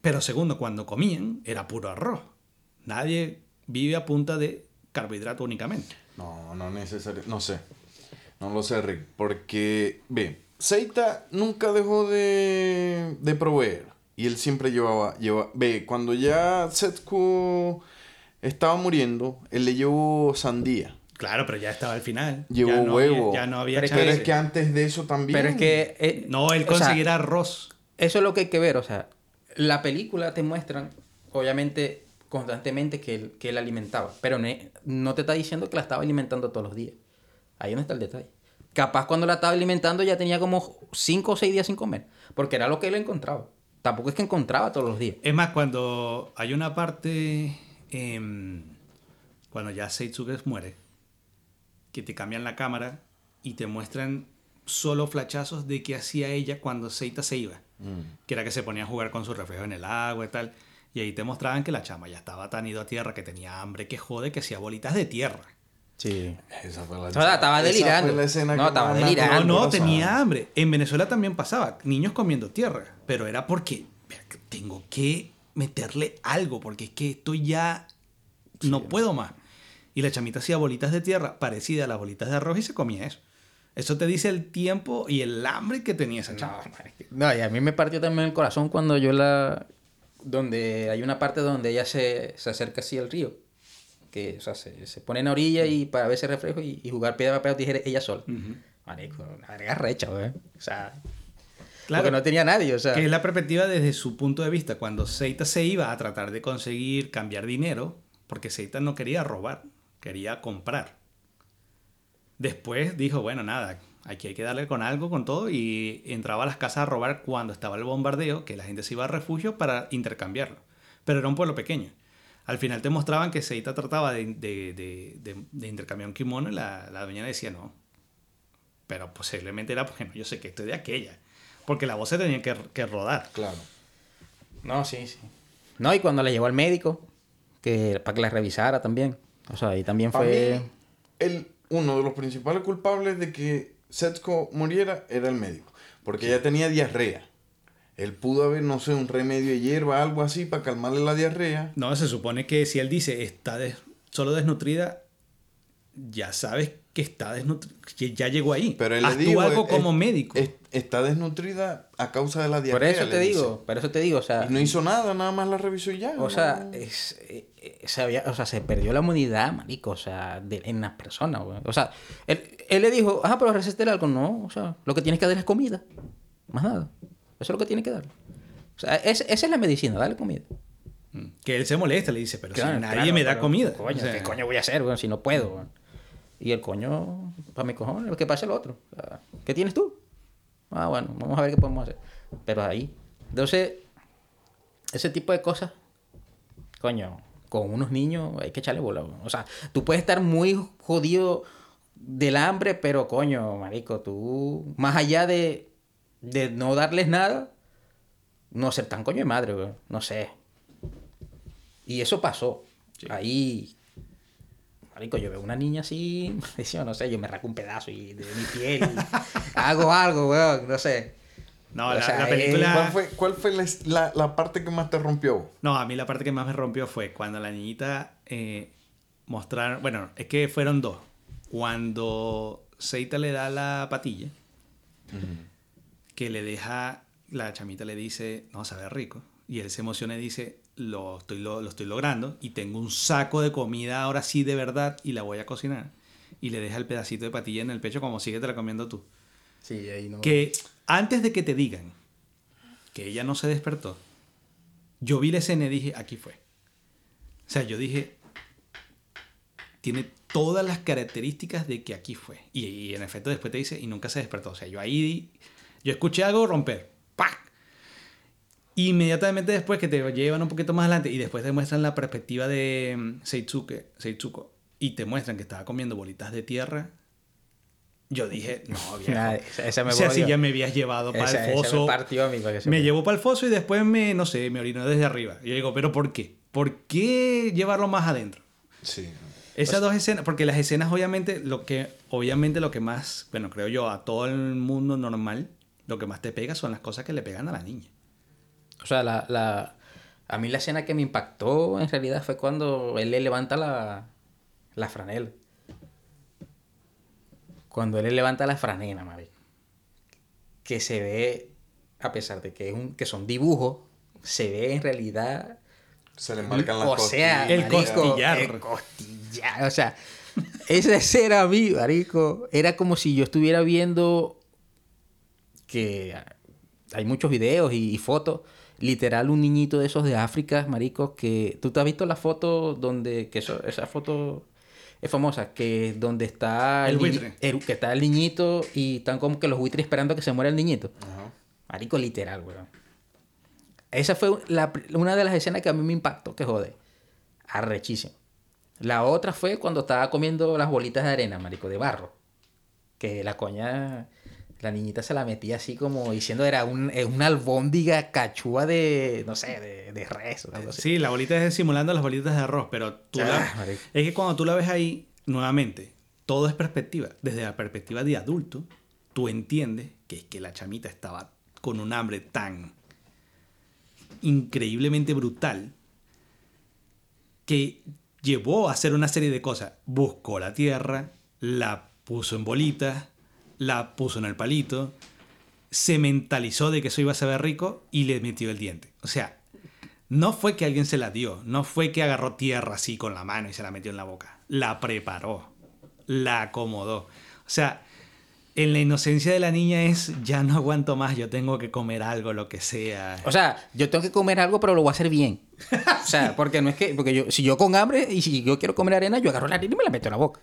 pero segundo, cuando comían, era puro arroz. Nadie vive a punta de carbohidrato únicamente. No, no necesario. No sé. No lo sé, Rick. Porque, ve, Seita nunca dejó de, de proveer. Y él siempre llevaba, lleva, ve, cuando ya Setsuko estaba muriendo, él le llevó sandía. Claro, pero ya estaba al final. Llevó ya no huevo. Había, ya no había Pero es Pero chance. es que antes de eso también. Pero es que... eh, No, él sea, conseguirá arroz. Eso es lo que hay que ver, o sea, la película te muestran, obviamente, constantemente que él, que él alimentaba, pero no, no te está diciendo que la estaba alimentando todos los días. Ahí no está el detalle. Capaz cuando la estaba alimentando ya tenía como 5 o 6 días sin comer, porque era lo que él encontraba. Tampoco es que encontraba todos los días. Es más, cuando hay una parte, em, cuando ya Seitsuke muere, que te cambian la cámara y te muestran solo flachazos de qué hacía ella cuando Seita se iba. Mm. Que era que se ponía a jugar con su reflejo en el agua y tal. Y ahí te mostraban que la chama ya estaba tan ido a tierra, que tenía hambre, que jode, que hacía bolitas de tierra. Sí. Esa fue la, O sea, estaba esa delirando. fue la escena No, que estaba delirando. No, no, tenía hambre. En Venezuela también pasaba, niños comiendo tierra, pero era porque "Vea que tengo que meterle algo, porque es que esto ya no puedo más. Y la chamita hacía bolitas de tierra parecidas a las bolitas de arroz y se comía eso. Eso te dice el tiempo y el hambre que tenía esa chama. No, y a mí me partió también el corazón cuando yo la... Donde hay una parte donde ella se, se acerca así al río. Que, o sea, se, se pone en la orilla y para ver ese reflejo y, y jugar piedra, papel o tijera ella sola. Ujú. Marico, una verga recha, güey. O sea... Claro. Porque no tenía nadie, o sea... Que es la perspectiva desde su punto de vista. Cuando Seita se iba a tratar de conseguir cambiar dinero, porque Seita no quería robar, quería comprar. Después dijo, bueno, nada, aquí hay que darle con algo, con todo, y entraba a las casas a robar cuando estaba el bombardeo, que la gente se iba a refugio para intercambiarlo. Pero era un pueblo pequeño. Al final te mostraban que Seita trataba de, de- de- de- de intercambiar un kimono y la, la doña decía no. Pero posiblemente era porque no, yo sé que estoy de aquella. Porque la voz se tenía que, que rodar. Claro. No, sí, sí. No, y cuando la llevó al médico, que para que la revisara también. O sea, ahí también Para fue... mí, el, uno de los principales culpables de que Setsuko muriera era el médico. Porque ella tenía diarrea. Él pudo haber, no sé, un remedio de hierba, algo así, para calmarle la diarrea. No, se supone que si él dice está des- solo desnutrida, ya sabes que está desnutrida, que ya llegó ahí. Pero él Haz le tú dijo, algo es- como médico. es- está desnutrida a causa de la diarrea. Por eso te dice. digo, por eso te digo, o sea... Y no hizo nada, nada más la revisó y ya. O ¿no? sea, es, eh, se había- o sea, se perdió la inmunidad, marico, o sea, de- en las personas, güey. O sea, él, él le dijo, ah, pero receta algo. No, o sea, lo que tienes que dar es comida. Más nada. Eso es lo que tiene que dar. O sea, es- esa es la medicina, darle comida. Mm. Que él se molesta, le dice, pero Claro, si nadie claro, me da pero, comida. Coño, O sea, ¿qué coño voy a hacer, güey, si no puedo? Y el coño, para mi cojones, que pase el otro. O sea, ¿Qué tienes tú? Ah, bueno, vamos a ver qué podemos hacer. Pero ahí. Entonces, ese tipo de cosas, coño, con unos niños hay que echarle bola. O sea, tú puedes estar muy jodido del hambre, pero coño, marico, tú, más allá de, de no darles nada, no ser tan coño de madre, weón. No sé. Y eso pasó. Ahí. Marico, yo veo una niña así, yo no sé, yo me raco un pedazo y de mi piel. y hago algo, weón, no sé. No, la, sea, la eh, película... ¿Cuál fue, cuál fue la, la- la parte que más te rompió? No, a mí la parte que más me rompió fue cuando la niñita eh, mostraron... Bueno, es que fueron dos. Cuando Seita le da la patilla, que le deja... La chamita le dice, no, sabe rico. Y él se emociona y dice, lo estoy, lo, lo estoy logrando y tengo un saco de comida ahora sí de verdad y la voy a cocinar. Y le deja el pedacito de patilla en el pecho como sigue te la comiendo tú. Sí, ahí no. Que antes de que te digan que ella no se despertó, yo vi la escena y dije, aquí fue. O sea, yo dije, tiene todas las características de que aquí fue. Y, y en efecto después te dice, y nunca se despertó. O sea, yo ahí, yo escuché algo romper. ¡Pac! Inmediatamente después que te llevan un poquito más adelante y después te muestran la perspectiva de mm, Seitsuke, Seitsuko y te muestran que estaba comiendo bolitas de tierra, yo dije, no, viejo. Ah, esa, me o sea, si ya me habías llevado para Esa- el foso. me Me llevó para el foso y después me, no sé, me orinó desde arriba. Y yo digo, ¿pero por qué? ¿Por qué llevarlo más adentro? Sí. Esas dos escenas, porque las escenas obviamente, lo que, obviamente lo que más, bueno, creo yo, a todo el mundo normal, lo que más te pega son las cosas que le pegan a la niña. O sea, la, la, a mí la escena que me impactó en realidad fue cuando él le levanta la, la franela. Cuando él le levanta la franela, marico. Que se ve, a pesar de que, es un, que son dibujos, se ve en realidad... Se le marcan las o sea, costillas. el costillar. El costillar. O sea, esa escena a mí, marico, era como si yo estuviera viendo que hay muchos videos y, y fotos. Literal, un niñito de esos de África, marico, que... ¿Tú te has visto la foto donde... que eso, esa foto es famosa, que donde está El niñi- buitre. el- que está el niñito y están como que los buitres esperando a que se muera el niñito. Ajá. Marico, literal, weón. Esa fue la una de las escenas que a mí me impactó, que jode. Arrechísimo. La otra fue cuando estaba comiendo las bolitas de arena, marico, de barro. Que la coña, la niñita se la metía así como diciendo era un, es una albóndiga cachúa de, no sé, de, de res o algo así. Sí, la bolita es simulando las bolitas de arroz, pero tú Ah, la- marico. es que cuando tú la ves ahí, nuevamente, todo es perspectiva. Desde la perspectiva de adulto, tú entiendes que es que la chamita estaba con un hambre tan increíblemente brutal que llevó a hacer una serie de cosas. Buscó la tierra, la puso en bolitas, la puso en el palito, se mentalizó de que eso iba a saber rico y le metió el diente. O sea, no fue que alguien se la dio, no fue que agarró tierra así con la mano y se la metió en la boca. La preparó, la acomodó. O sea, en la inocencia de la niña es, ya no aguanto más, yo tengo que comer algo, lo que sea. O sea, yo tengo que comer algo, pero lo voy a hacer bien. O sea, porque no es que, porque yo, si yo con hambre y si yo quiero comer arena, yo agarro la arena y me la meto en la boca.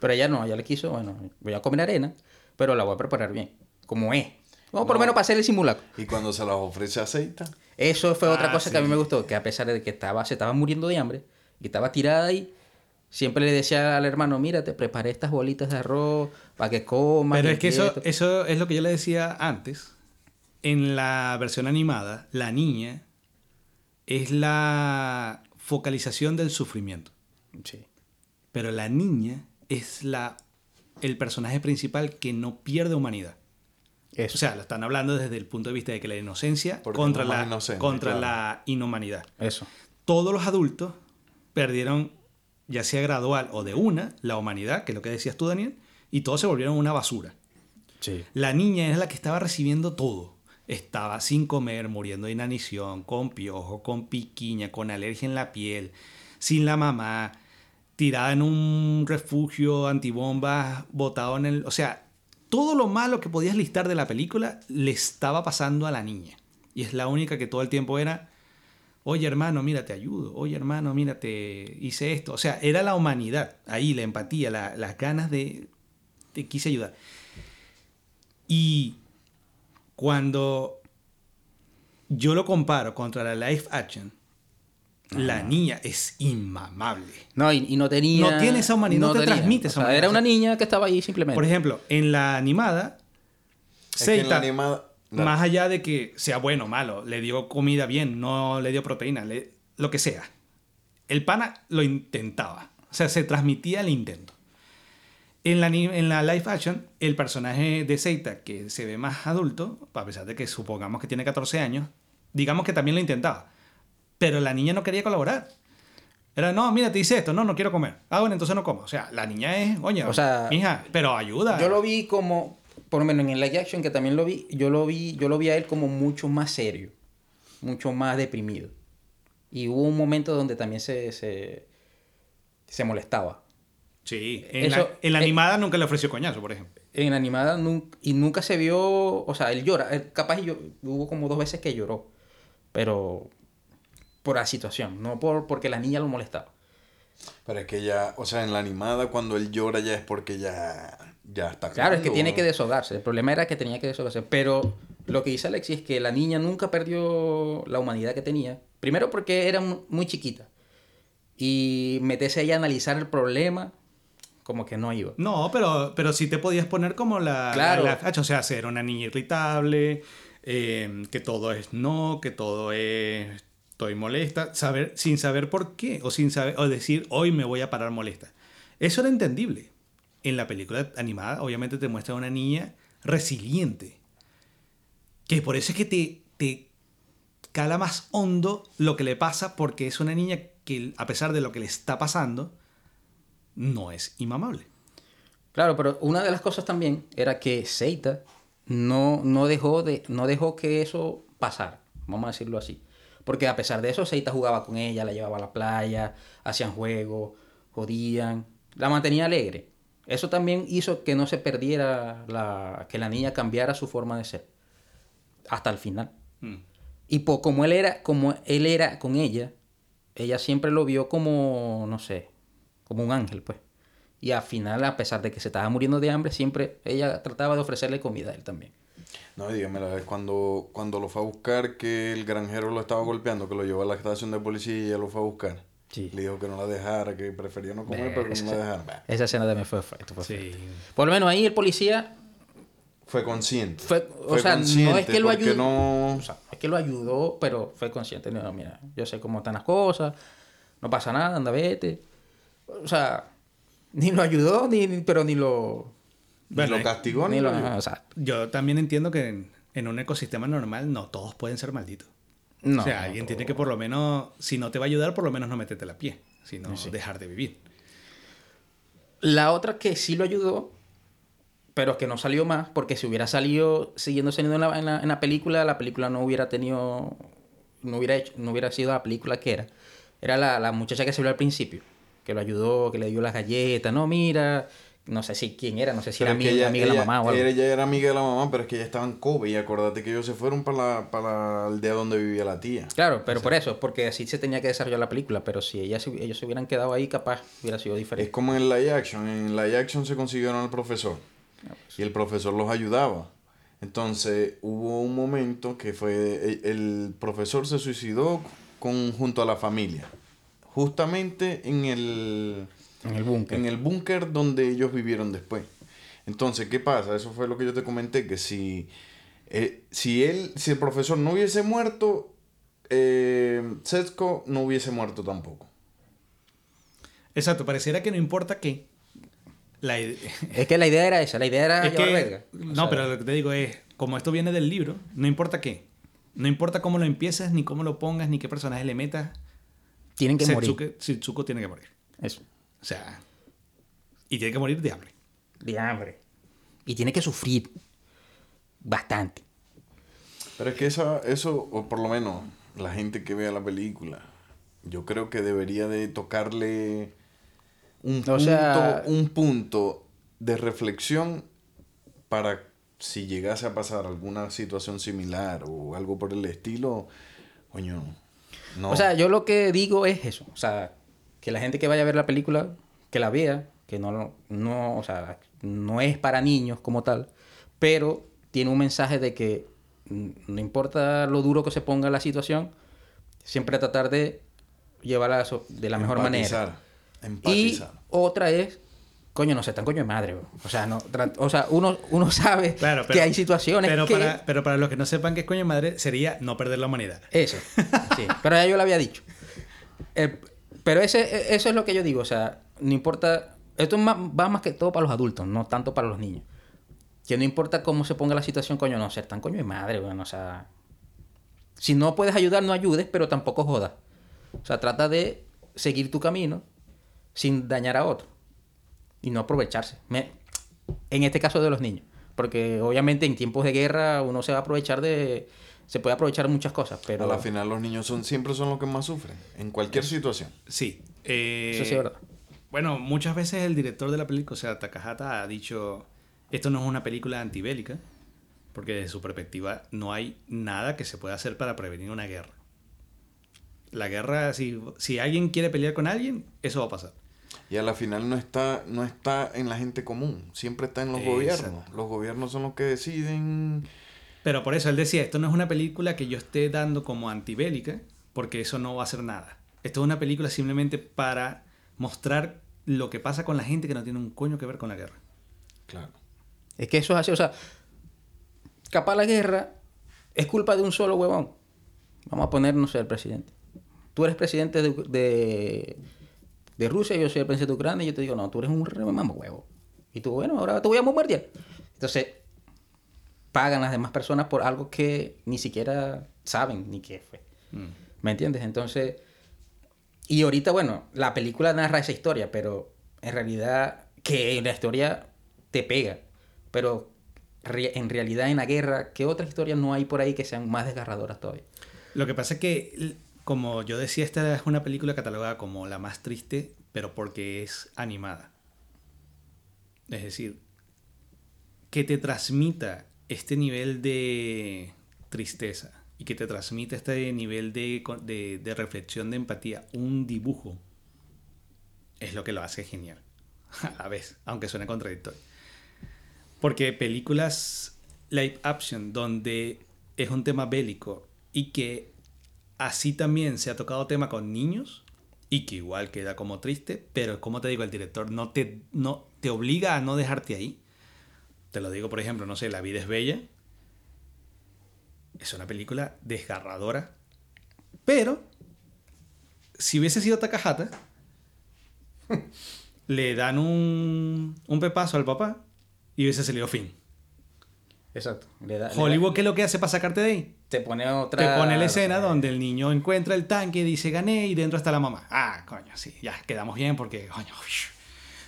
Pero ella no, ella le quiso, bueno, voy a comer arena, pero la voy a preparar bien, como es. Vamos por lo No. menos para hacer el simulacro. Y cuando se las ofrece aceita. Eso fue otra Ah, cosa que a mí me gustó, que a pesar de que estaba, se estaba muriendo de hambre y estaba tirada ahí, siempre le decía al hermano, mira, te preparé estas bolitas de arroz para que comas. Pero es que eso, esto". eso es lo que yo le decía antes. En la versión animada, la niña es la focalización del sufrimiento. Sí. Pero la niña es la, el personaje principal que no pierde humanidad. Eso. O sea, lo están hablando desde el punto de vista de que la inocencia Porque contra, es la, inocente, contra claro. la inhumanidad. eso. Todos los adultos perdieron, ya sea gradual o de una, la humanidad, que es lo que decías tú, Daniel, y todos se volvieron una basura. Sí. La niña era la que estaba recibiendo todo. Estaba sin comer, muriendo de inanición, con piojo, con piquiña, con alergia en la piel, sin la mamá, tirada en un refugio antibombas, botado en el... O sea, todo lo malo que podías listar de la película le estaba pasando a la niña. Y es la única que todo el tiempo era, Oye, hermano, mira, te ayudo. Oye, hermano, mira, te hice esto. O sea, era la humanidad, ahí, la empatía, la- las ganas de... Te quise ayudar. Y cuando yo lo comparo contra la live action, la niña es inmamable. No, y, y no tenía... No tiene esa humanidad, no te transmite esa o sea, humanidad. Era una niña que estaba ahí simplemente. Por ejemplo, en la animada, Es que en la Seita, animada... Dale. más allá de que sea bueno o malo, le dio comida bien, no le dio proteína, le- lo que sea. El pana lo intentaba. O sea, se transmitía el intento. En la, en la live action, el personaje de Seita, que se ve más adulto, a pesar de que supongamos que tiene 14 años, digamos que también lo intentaba. Pero la niña no quería colaborar. Era, no, mira, te hice esto, no, no quiero comer. Ah, bueno, entonces no como. O sea, la niña es, oye, O sea, hija, pero ayuda. Yo lo vi como, por lo menos en el live action que también lo vi, yo lo vi, yo lo vi a él como mucho más serio, mucho más deprimido. Y hubo un momento donde también se, se, se molestaba. Sí, en, Eso- la, en la eh, animada nunca le ofreció coñazo, por ejemplo. En la animada nun- y nunca se vio, o sea, él llora, él capaz yo, hubo como dos veces que lloró, pero por la situación, no por porque la niña lo molestaba. Pero es que ya, o sea, en la animada cuando él llora ya es porque ya, ya está Claro, es que tiene que deshogarse. El problema era que tenía que deshogarse. Pero lo que dice Alexis es que la niña nunca perdió la humanidad que tenía. Primero porque era mu- muy chiquita. Y meterse ella a analizar el problema, como que no iba. No, pero, pero sí te podías poner como la... Claro. la- la- o sea, ser una niña irritable, eh, que todo es no, que todo es... Estoy molesta, saber, sin saber por qué, o sin saber, o decir, hoy me voy a parar molesta. Eso era entendible. En la película animada, obviamente, te muestra una niña resiliente. Que por eso es que te, te cala más hondo lo que le pasa, porque es una niña que, a pesar de lo que le está pasando, no es inmamable. Claro, pero una de las cosas también era que Seita no, no, dejó de, no dejó que eso pasara, vamos a decirlo así. Porque a pesar de eso, Seita jugaba con ella, la llevaba a la playa, hacían juegos, jodían, la mantenía alegre. Eso también hizo que no se perdiera, la, que la niña cambiara su forma de ser. Hasta el final. Mm. Y po- como él era, como él era con ella, ella siempre lo vio como, no sé, como un ángel, pues. Y al final, a pesar de que se estaba muriendo de hambre, siempre ella trataba de ofrecerle comida a él también. No, dígame la vez cuando, cuando lo fue a buscar, que el granjero lo estaba golpeando, que lo llevó a la estación de policía y ella lo fue a buscar. Sí. Le dijo que no la dejara, que prefería no comer, pero que no la dejara. Esa escena también fue fuerte. fue Sí. Por lo menos ahí el policía, Fue consciente. Fue- o sea, no es que lo ayudó- no... o sea, es que lo ayudó, pero fue consciente. No, mira, yo sé cómo están las cosas, no pasa nada, anda, vete. O sea, ni lo ayudó, ni, ni- pero ni lo... Bueno, lo castigó ni, Ni lo lo ayudó. o sea, Yo también entiendo que en, en un ecosistema normal no todos pueden ser malditos. no. o sea, alguien tiene que por lo menos, si no te va a ayudar, por lo menos no meterte la pie, sino Sí. dejar de vivir. La otra que sí lo ayudó, pero que no salió más, porque si hubiera salido siguiendo saliendo en la, en la, en la película, la película no hubiera tenido, no hubiera hecho, no hubiera sido la película que era. Era la, la muchacha que se vio al principio, que lo ayudó, que le dio las galletas, no, mira, no sé si quién era, no sé si Pero era es amiga, ella, amiga de la mamá o algo. Ella era amiga de la mamá, pero es que ella estaba en Kobe y acuérdate que ellos se fueron para la, para aldea donde vivía la tía. Claro, pero por eso, porque así se tenía que desarrollar la película, pero si ella, ellos se hubieran quedado ahí, capaz hubiera sido Es diferente. como en live action. En live action se consiguieron al profesor. Y el profesor los ayudaba. Entonces hubo un momento que fue. El, el profesor se suicidó con, junto a la familia. Justamente en el. En el búnker. En el búnker donde ellos vivieron después. Entonces, ¿qué pasa? Eso fue lo que yo te comenté, que si, eh, si él, si el profesor no hubiese muerto, eh, Setsuko no hubiese muerto tampoco. Exacto, pareciera que no importa qué. La Es que la idea era esa, la idea era es que, verga. O no, sea, pero lo que te digo es, como esto viene del libro, no importa qué. No importa cómo lo empieces, ni cómo lo pongas, ni qué personaje le metas. Tienen que morir. Setsuko tiene que morir. Eso. O sea, y tiene que morir de hambre. de hambre. Y tiene que sufrir bastante. Pero es que esa, eso, o por lo menos la gente que vea la película, yo creo que debería de tocarle un O punto, sea- un punto de reflexión para si llegase a pasar alguna situación similar o algo por el estilo, coño, No. O sea, yo lo que digo es eso. O sea, que la gente que vaya a ver la película, que la vea, que no, no, o sea, no es para niños como tal, pero tiene un mensaje de que no importa lo duro que se ponga la situación, siempre tratar de llevarla de la mejor manera. Empatizar. Y Empatizar. otra es, coño, no sé, tan coño de madre. bro. O sea, no, o sea uno, uno sabe Claro, pero- que hay situaciones Pero que... para, pero para los que no sepan qué es coño madre, sería no perder la humanidad. Eso, sí. Pero ya yo lo había dicho. pero ese, eso es lo que yo digo, o sea, no importa... Esto va más que todo para los adultos, no tanto para los niños. Que no importa cómo se ponga la situación, coño, no ser tan coño de madre, bueno, o sea... Si no puedes ayudar, no ayudes, pero tampoco jodas. O sea, trata de seguir tu camino sin dañar a otro. Y no aprovecharse. En este caso de los niños. Porque obviamente en tiempos de guerra uno se va a aprovechar de... Se puede aprovechar muchas cosas, pero... A la final los niños son siempre son los que más sufren. En cualquier situación. Sí. eh, Eso sí es verdad. Bueno, muchas veces el director de la película, o sea, Takahata, ha dicho, esto no es una película antibélica, porque desde su perspectiva no hay nada que se pueda hacer para prevenir una guerra. La guerra, si, si alguien quiere pelear con alguien, eso va a pasar. Y a la final no está, no está en la gente común. Siempre está en los Exacto. gobiernos. Los gobiernos son los que deciden. Pero por eso él decía, esto no es una película que yo esté dando como antibélica, porque eso no va a hacer nada. Esto es una película simplemente para mostrar lo que pasa con la gente que no tiene un coño que ver con la guerra. Claro. Es que eso es así, o sea, capaz la guerra es culpa de un solo huevón. Vamos a poner, no sé, el presidente. Tú eres presidente de, de, de Rusia, yo soy el presidente de Ucrania, y yo te digo, no, tú eres un mamá huevo. Y tú, bueno, ahora te voy a bombardear. Entonces, pagan las demás personas por algo que ni siquiera saben ni qué fue. ¿Me entiendes? Entonces, y ahorita, bueno, la película narra esa historia, pero en realidad, que la historia te pega. Pero re- en realidad en la guerra, ¿qué otras historias no hay por ahí que sean más desgarradoras todavía? Lo que pasa es que, como yo decía, esta es una película catalogada como la más triste, pero porque es animada. Es decir, que te transmita este nivel de tristeza y que te transmita este nivel de, de- de reflexión, de empatía, un dibujo, es lo que lo hace genial. A la vez, aunque suene contradictorio. Porque películas live action donde es un tema bélico y que así también se ha tocado tema con niños y que igual queda como triste, pero como te digo, el director no te, no, te obliga a no dejarte ahí. Te lo digo, por ejemplo, no sé, La vida es bella. Es una película desgarradora, pero si hubiese sido Takahata, le dan un, un pepazo al papá y hubiese salido fin. Exacto. Le da- le da- Hollywood, ¿qué es lo que hace para sacarte de ahí? te pone otra... Te pone la escena donde el niño encuentra el tanque, dice gané y dentro está la mamá. Ah, coño, sí, ya quedamos bien porque, coño,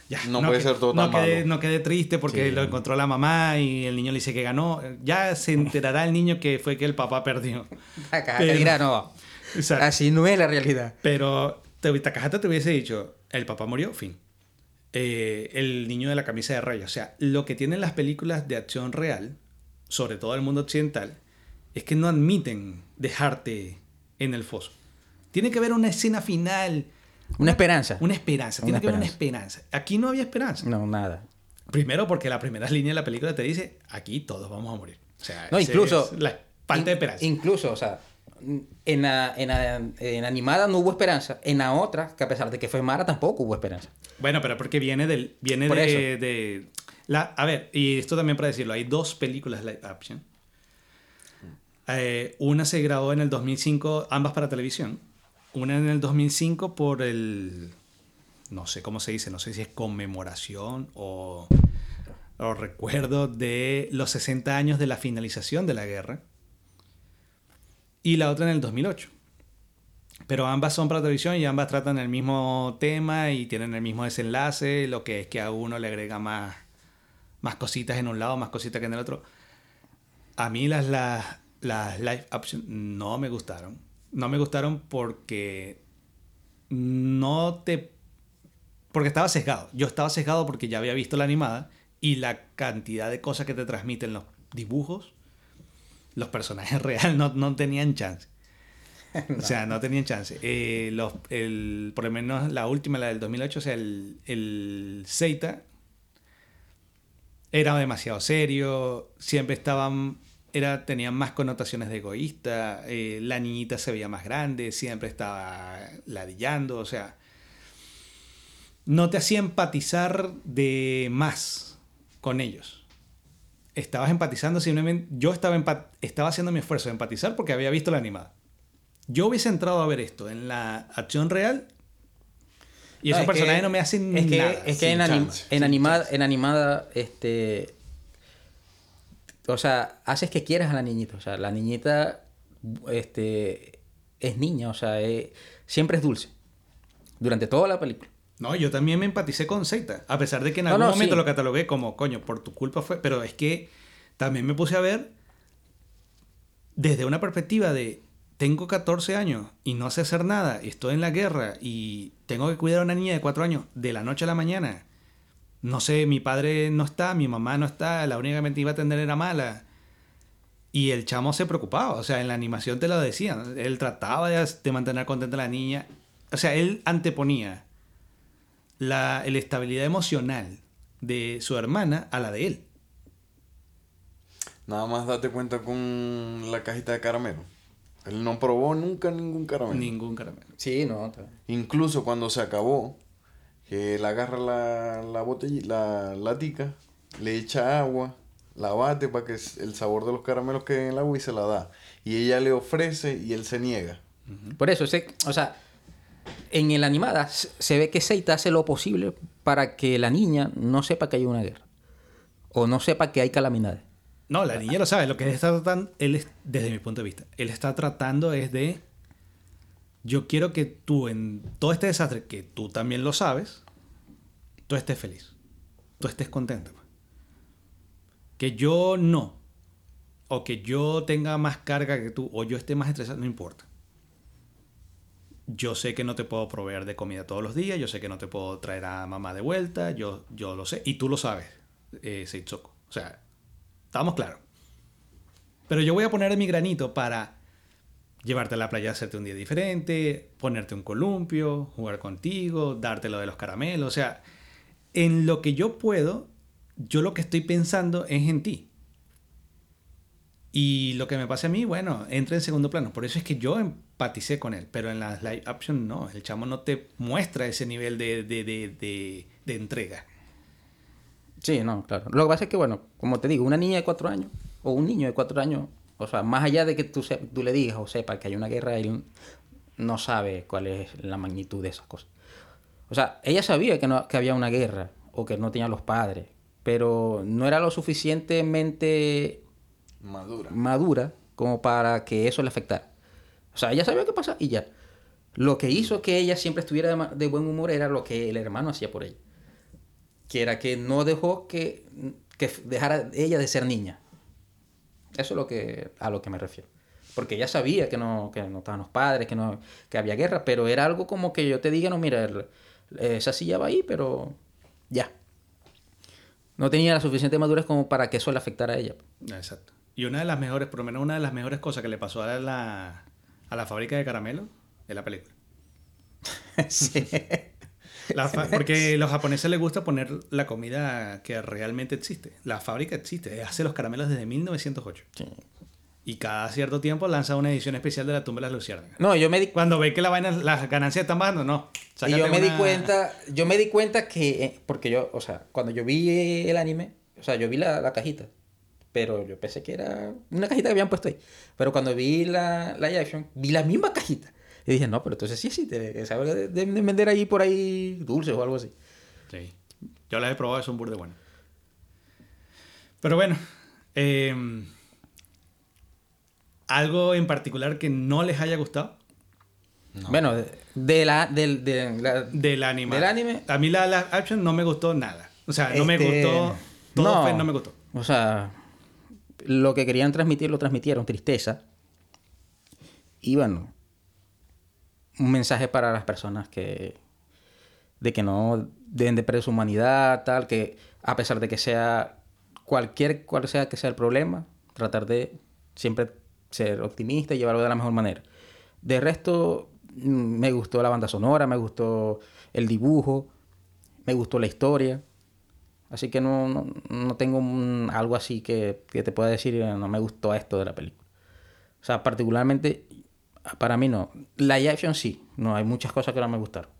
ya, No puede ser todo tan no quedé, malo. no quedé triste porque Sí. lo encontró la mamá y el niño le dice que ganó. Ya se enterará el niño que fue que el papá perdió. Pero- dirá, no. Exacto. Así no es la realidad. Pero te, Takahata te hubiese dicho, el papá murió, fin. Eh, el niño de la camisa de rayos. O sea, lo que tienen las películas de acción real, sobre todo el mundo occidental, es que no admiten dejarte en el foso. Tiene que haber una escena final, Una esperanza. una esperanza. Una Tiene que haber una esperanza. Aquí no había esperanza. No, nada. Primero porque la primera línea de la película te dice, aquí todos vamos a morir. O sea, No, incluso... es la falta de esperanza. Incluso, o sea, en la, en, la, en animada no hubo esperanza. En la otra, que a pesar de que fue Mara, tampoco hubo esperanza. Bueno, pero porque viene del viene Por de, eso. de- la a ver, y esto también para decirlo, hay dos películas live action. Eh, una se grabó en el 2005, ambas para televisión. Una en el 2005 por el no sé cómo se dice, no sé si es conmemoración o, recuerdo de los 60 años de la finalización de la guerra. Y la otra en el 2008. Pero ambas son para televisión y ambas tratan el mismo tema y tienen el mismo desenlace, lo que es que a uno le agrega más, más cositas en un lado, más cositas que en el otro. A mí las, las, las live action no me gustaron. No me gustaron porque no te... Porque estaba sesgado. Yo estaba sesgado porque ya había visto la animada y la cantidad de cosas que te transmiten los dibujos, los personajes reales no, no tenían chance. O sea, no tenían chance. Eh, los, el, por lo menos la última, la del 2008, o sea, el, el Zeita era demasiado serio, siempre estaban, era, tenían más connotaciones de egoísta, eh, la niñita se veía más grande, siempre estaba ladillando, o sea, no te hacía empatizar de más con ellos. Estabas empatizando simplemente, yo estaba, empa- estaba haciendo mi esfuerzo de empatizar porque había visto la animada. Yo hubiese entrado a ver esto en la acción real y No, esos es que- personajes no me hacen es que, nada. Es que en, anim- en animada, en animada, este. O sea, haces que quieras a la niñita. O sea, la niñita este, es niña, o sea, es- siempre es dulce. Durante toda la película. No, yo también me empaticé con Zeita, a pesar de que en No, algún no, momento sí. lo catalogué como, coño, por tu culpa fue, pero es que también me puse a ver desde una perspectiva de, tengo 14 años y no sé hacer nada, y estoy en la guerra y tengo que cuidar a una niña de 4 años de la noche a la mañana. No sé, mi padre no está, mi mamá no está, la única que me iba a atender era mala. Y el chamo se preocupaba, o sea, en la animación te lo decían, él trataba de, de mantener contenta a la niña, o sea, él anteponía la, la estabilidad emocional de su hermana a la de él. Nada más date cuenta con la cajita de caramelo. Él no probó nunca ningún caramelo. Ningún caramelo. Sí, no. Incluso cuando se acabó, que él agarra la, la botella, la latica, le echa agua, la bate para que el sabor de los caramelos quede en el agua y se la da. Y ella le ofrece y él se niega. Por eso, ese- o sea, en el animada se se ve que Seita hace lo posible para que la niña no sepa que hay una guerra. O no sepa que hay calamidades. No, la niña lo sabe. Lo que él está tratando, él es, desde mi punto de vista, él está tratando es de. Yo quiero que tú, en todo este desastre, que tú también lo sabes, tú estés feliz. Tú estés contento. pues. Que yo no. O que yo tenga más carga que tú, o yo esté más estresado, no importa. Yo sé que no te puedo proveer de comida todos los días, yo sé que no te puedo traer a mamá de vuelta, yo, yo lo sé, y tú lo sabes, eh, Seitsoko. O sea, estamos claros. Pero yo voy a poner mi granito para llevarte a la playa, hacerte un día diferente, ponerte un columpio, jugar contigo, darte lo de los caramelos. O sea, en lo que yo puedo, yo lo que estoy pensando es en ti. Y lo que me pase a mí, bueno, entra en segundo plano. Por eso es que yo empaticé con él. Pero en las live action no. El chamo no te muestra ese nivel de, de, de, de entrega. Sí, no, claro. Lo que pasa es que, bueno, como te digo, una niña de cuatro años o un niño de cuatro años, o sea, más allá de que tú, se- tú le digas o sepas que hay una guerra, él no sabe cuál es la magnitud de esas cosas. O sea, ella sabía que, no, que había una guerra o que no tenía los padres, pero no era lo suficientemente Madura. madura como para que eso le afectara. O sea, ella sabía qué pasa y ya. Lo que hizo que ella siempre estuviera de, de buen humor era lo que el hermano hacía por ella. Que era que no dejó que, que dejara ella de ser niña. Eso es lo que, a lo que me refiero. Porque ella sabía que no, que no estaban los padres, que, no, que había guerra, pero era algo como que yo te diga, no, mira, el- esa silla va ahí, pero ya. No tenía la suficiente madurez como para que eso le afectara a ella. Exacto. Y una de las mejores, por lo menos una de las mejores cosas que le pasó a la, a la fábrica de caramelos es la película. sí. La porque a los japoneses les gusta poner la comida que realmente existe. La fábrica existe, hace los caramelos desde 1908. Sí. Y cada cierto tiempo lanza una edición especial de la tumba de las luciérnagas. No, yo me di Cuando ve que la vaina, las ganancias están bajando, no. y yo me di una- cuenta, yo me di cuenta que, eh, porque yo, o sea, cuando yo vi el anime, o sea, yo vi la, la cajita, pero yo pensé que era una cajita que habían puesto ahí. Pero cuando vi la, la action, vi la misma cajita. Y dije, no, pero entonces sí existe, ¿sabes? Deben de vender ahí por ahí dulces o algo así. Sí. Yo las he probado, son burde buenas. Pero bueno, eh, algo en particular que no les haya gustado Bueno, de, de la, del, de la- del anime. Del anime. A mí la, la action no me gustó nada. O sea, no me Este, gustó. Todo fue- no me gustó. O sea, lo que querían transmitir lo transmitieron, tristeza. Y bueno, un mensaje para las personas que de que no deben de perder su humanidad, tal, que a pesar de que sea cualquier cual sea que sea el problema, tratar de siempre ser optimista y llevarlo de la mejor manera. De resto, mm, me gustó la banda sonora, me gustó el dibujo, me gustó la historia. Así que no, no, no tengo algo así que, que te pueda decir, "Eh, no me gustó esto de la película. O sea, particularmente, para mí no. La action sí, no, hay muchas cosas que no me gustaron.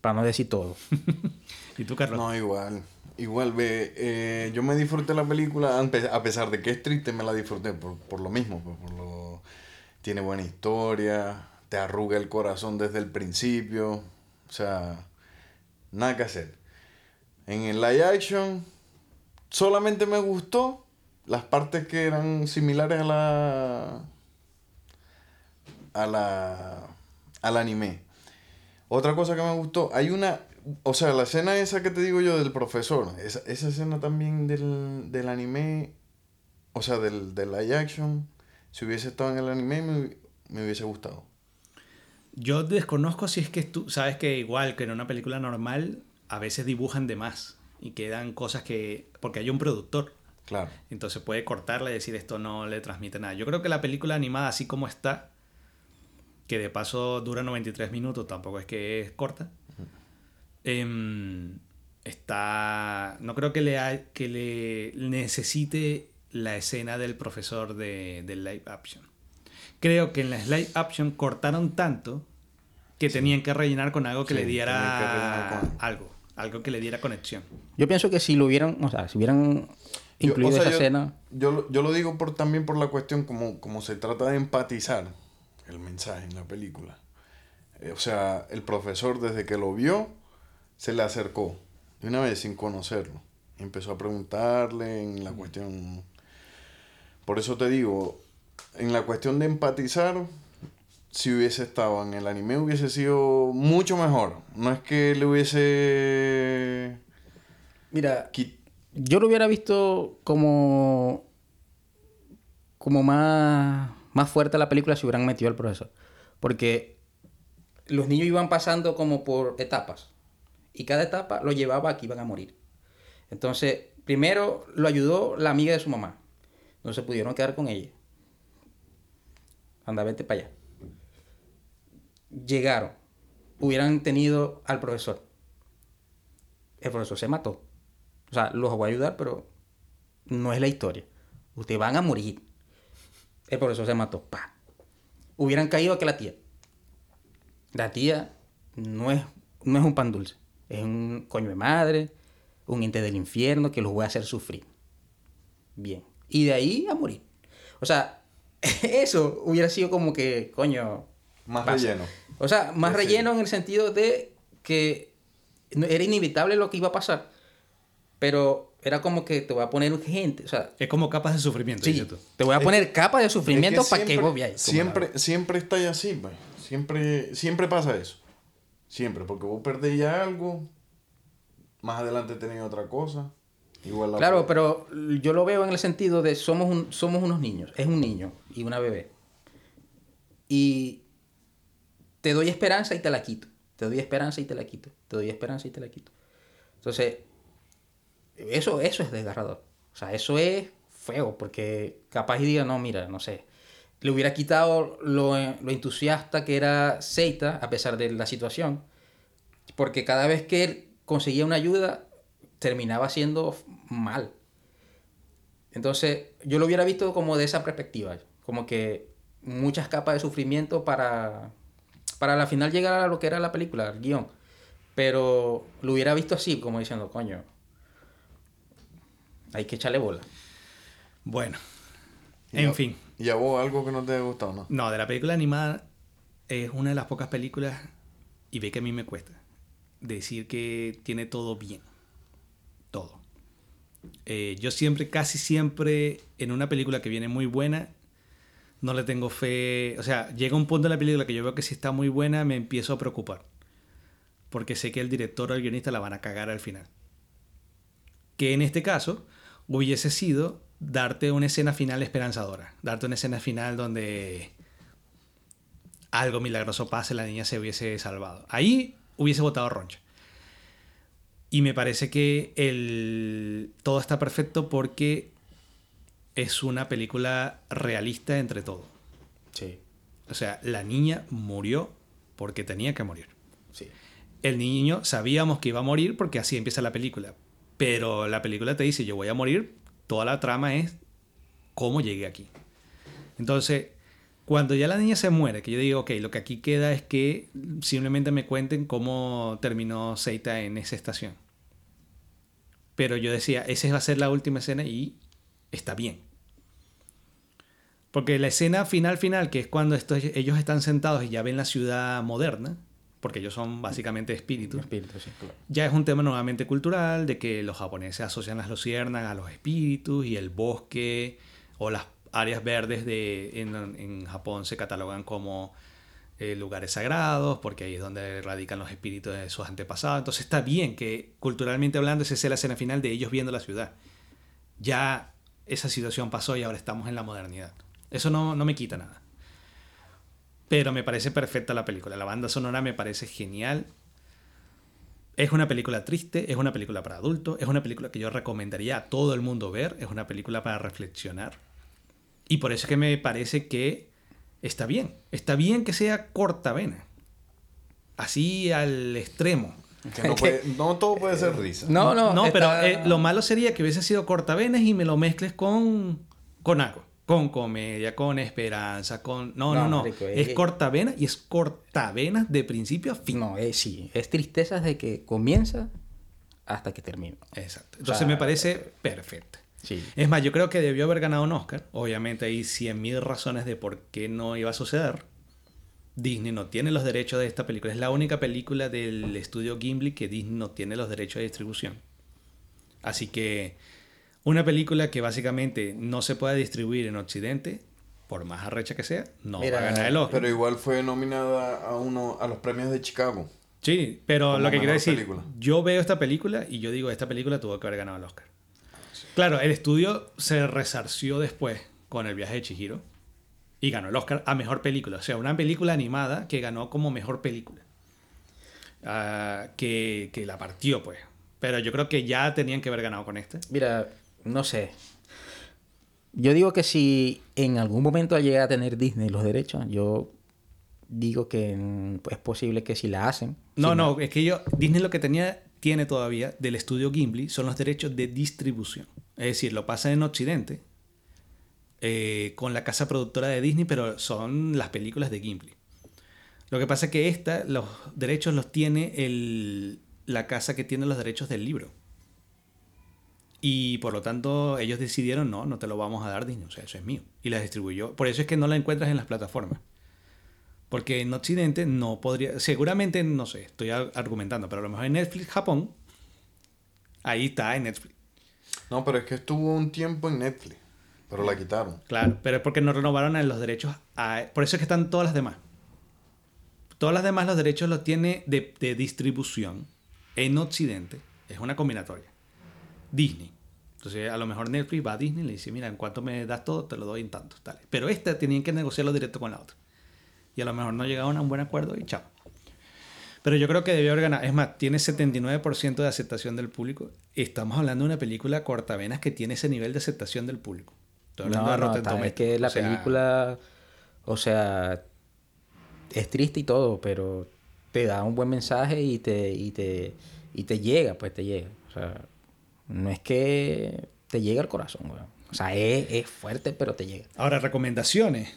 Para no decir todo. ¿Y tú, Carlos? No, igual. Igual, ve, eh, yo me disfruté la película, a pesar de que es triste, me la disfruté por, por lo mismo, pues, por lo, tiene buena historia, te arruga el corazón desde el principio, o sea, nada que hacer. En el live action, solamente me gustó las partes que eran similares a la, a la, al anime. Otra cosa que me gustó, hay una, o sea, la escena esa que te digo yo del profesor, esa, esa escena también del, del anime, o sea, del, del live action, si hubiese estado en el anime me, me hubiese gustado. Yo desconozco si es que tú sabes que igual que en una película normal, a veces dibujan de más y quedan cosas que... porque hay un productor. Claro. Entonces puede cortarle y decir esto no le transmite nada. Yo creo que la película animada, así como está, que de paso dura 93 minutos, tampoco es que es corta, em, está... No creo que le, ha- que le necesite la escena del profesor de, del live action. Creo que en la live action cortaron tanto que tenían que rellenar con algo que Sí, le tenían que diera con- algo, algo que le diera conexión. Yo pienso que si lo hubieran, o sea, si hubieran Yo- incluido o sea, esa yo- escena, Yo, lo- yo lo digo por, también por la cuestión como, como se trata de empatizar el mensaje en la película. Eh, o sea, el profesor desde que lo vio, se le acercó de una vez sin conocerlo. Empezó a preguntarle en la cuestión... Por eso te digo, en la cuestión de empatizar, si hubiese estado en el anime hubiese sido mucho mejor. No es que le hubiese... mira, yo lo hubiera visto como como más más fuerte la película si hubieran metido al profesor, porque los niños iban pasando como por etapas y cada etapa lo llevaba a que iban a morir. Entonces, primero lo ayudó la amiga de su mamá. No se pudieron quedar con ella. Anda, vete para allá. Llegaron. Hubieran tenido al profesor. El profesor se mató. O sea, los voy a ayudar, pero no es la historia. Ustedes van a morir. El profesor se mató. Pa. Hubieran caído aquí la tía. La tía no es, no es un pan dulce. Es un coño de madre, un ente del infierno que los voy a hacer sufrir. Bien. Y de ahí a morir. O sea, eso hubiera sido como que, coño. Más pasa. relleno. O sea, más Sí. relleno en el sentido de que era inevitable lo que iba a pasar. Pero era como que te voy a poner gente. O sea, Es como capas de sufrimiento, sí, te voy a Es- poner capa de sufrimiento Es que para que siempre- vos veáis. Siempre, siempre está así, pues. Siempre, siempre pasa eso. Siempre, porque vos perdés ya algo, más adelante tenés otra cosa. Igual la Claro, pero yo lo veo en el sentido de somos, un- somos unos niños. Es un niño y una bebé. Y te doy esperanza y te la quito. Te doy esperanza y te la quito. Te doy esperanza y te la quito. Entonces, eso, eso es desgarrador. O sea, eso es feo porque capaz y diga, no, mira, no sé. Le hubiera quitado lo, lo entusiasta que era Seita a pesar de la situación. Porque cada vez que él conseguía una ayuda, terminaba siendo mal. Entonces, yo lo hubiera visto como de esa perspectiva. Como que muchas capas de sufrimiento para, para al final llegar a lo que era la película, el guion. Pero lo hubiera visto así, como diciendo, coño, hay que echarle bola. Bueno, en fin. ¿Y a vos algo que no te haya gustado, no? No, de la película animada es una de las pocas películas, y ve que a mí me cuesta, decir que tiene todo bien. Todo. Eh, yo siempre, casi siempre, en una película que viene muy buena, no le tengo fe. O sea, llega un punto en la película que yo veo que si está muy buena, me empiezo a preocupar. Porque sé que el director o el guionista la van a cagar al final. Que en este caso hubiese sido darte una escena final esperanzadora. Darte una escena final donde algo milagroso pase, la niña se hubiese salvado. Ahí hubiese votado Roncha. Y me parece que el... todo está perfecto porque es una película realista entre todo. Sí. O sea, la niña murió porque tenía que morir. Sí. El niño sabíamos que iba a morir porque así empieza la película. Pero la película te dice, yo voy a morir. Toda la trama es cómo llegué aquí. Entonces, cuando ya la niña se muere, que yo digo, ok, lo que aquí queda es que simplemente me cuenten cómo terminó Seita en esa estación. Pero yo decía, esa va a ser la última escena y está bien. Porque la escena final final, que es cuando estos- ellos están sentados y ya ven la ciudad moderna, porque ellos son básicamente espíritus, Espíritu, sí, claro. ya es un tema nuevamente cultural, de que los japoneses asocian las luciérnagas a los espíritus y el bosque o las áreas verdes de, en, en Japón se catalogan como eh, lugares sagrados, porque ahí es donde radican los espíritus de sus antepasados. Entonces está bien que culturalmente hablando esa sea la escena final de ellos viendo la ciudad. Ya esa situación pasó y ahora estamos en la modernidad. Eso no, no me quita nada. Pero me parece perfecta la película. La banda sonora me parece genial. Es una película triste, es una película para adultos, es una película que yo recomendaría a todo el mundo ver, es una película para reflexionar. Y por eso es que me parece que está bien. Está bien que sea corta vena. Así al extremo. Que no, puede- no todo puede ser risa. No, no. No, pero está- eh, lo malo sería que hubiese sido cortavenas y me lo mezcles con, con algo. Con comedia, con esperanza, con... No, no, No, no. es es- cortavenas y es cortavenas de principio a fin. No, eh, sí. Es tristeza desde que comienza hasta que termina. Exacto. Entonces sea, me parece perfecta. Sí. Es más, yo creo que debió haber ganado un Oscar. Obviamente hay 100.000 razones de por qué no iba a suceder. Disney no tiene los derechos de esta película. Es la única película del estudio Gimli que Disney no tiene los derechos de distribución. Así que una película que básicamente no se puede distribuir en Occidente, por más arrecha que sea, no Mira, va a ganar el Oscar. Pero igual fue nominada a uno a los premios de Chicago. Sí, pero lo que quiero decir, película. yo veo esta película y yo digo, esta película tuvo que haber ganado el Oscar. Claro, el estudio se resarció después con el viaje de Chihiro y ganó el Oscar a mejor película. O sea, una película animada que ganó como mejor película. Ah, que, que la partió, pues. Pero yo creo que ya tenían que haber ganado con este. Mira, no sé. Yo digo que si en algún momento llega a tener Disney los derechos, yo digo que mm, es posible que si la hacen. No, si no, es que yo, Disney lo que tenía, tiene todavía del estudio Gimli son los derechos de distribución. Es decir, lo pasa en Occidente eh, con la casa productora de Disney, pero son las películas de Gimli. Lo que pasa es que esta, los derechos los tiene el, la casa que tiene los derechos del libro. Y por lo tanto, ellos decidieron, no, no te lo vamos a dar Disney, o sea, eso es mío. Y la distribuyó. Por eso es que no la encuentras en las plataformas. Porque en Occidente no podría, seguramente, no sé, estoy ar- argumentando, pero a lo mejor en Netflix Japón, ahí está en Netflix. No, pero es que estuvo un tiempo en Netflix. Pero la quitaron. Claro, pero es porque no renovaron los derechos. a- por eso es que están todas las demás. Todas las demás los derechos los tiene de, de distribución en Occidente. Es una combinatoria. Disney. Entonces, a lo mejor Netflix va a Disney y le dice, mira, en cuanto me das todo, te lo doy en tanto. Tal. Pero esta tenían que negociarlo directo con la otra. Y a lo mejor no llegaron a un buen acuerdo y chao. Pero yo creo que debió haber ganado. Es más, tiene 79% de aceptación del público. Estamos hablando de una película cortavenas que tiene ese nivel de aceptación del público. Estoy No, de no, es que la O sea, película, o sea, es triste y todo, pero te da un buen mensaje y te, y te, y te llega, pues te llega. O sea, no es que te llega al corazón, weón. O sea, es, es fuerte, pero te llega. Ahora, recomendaciones.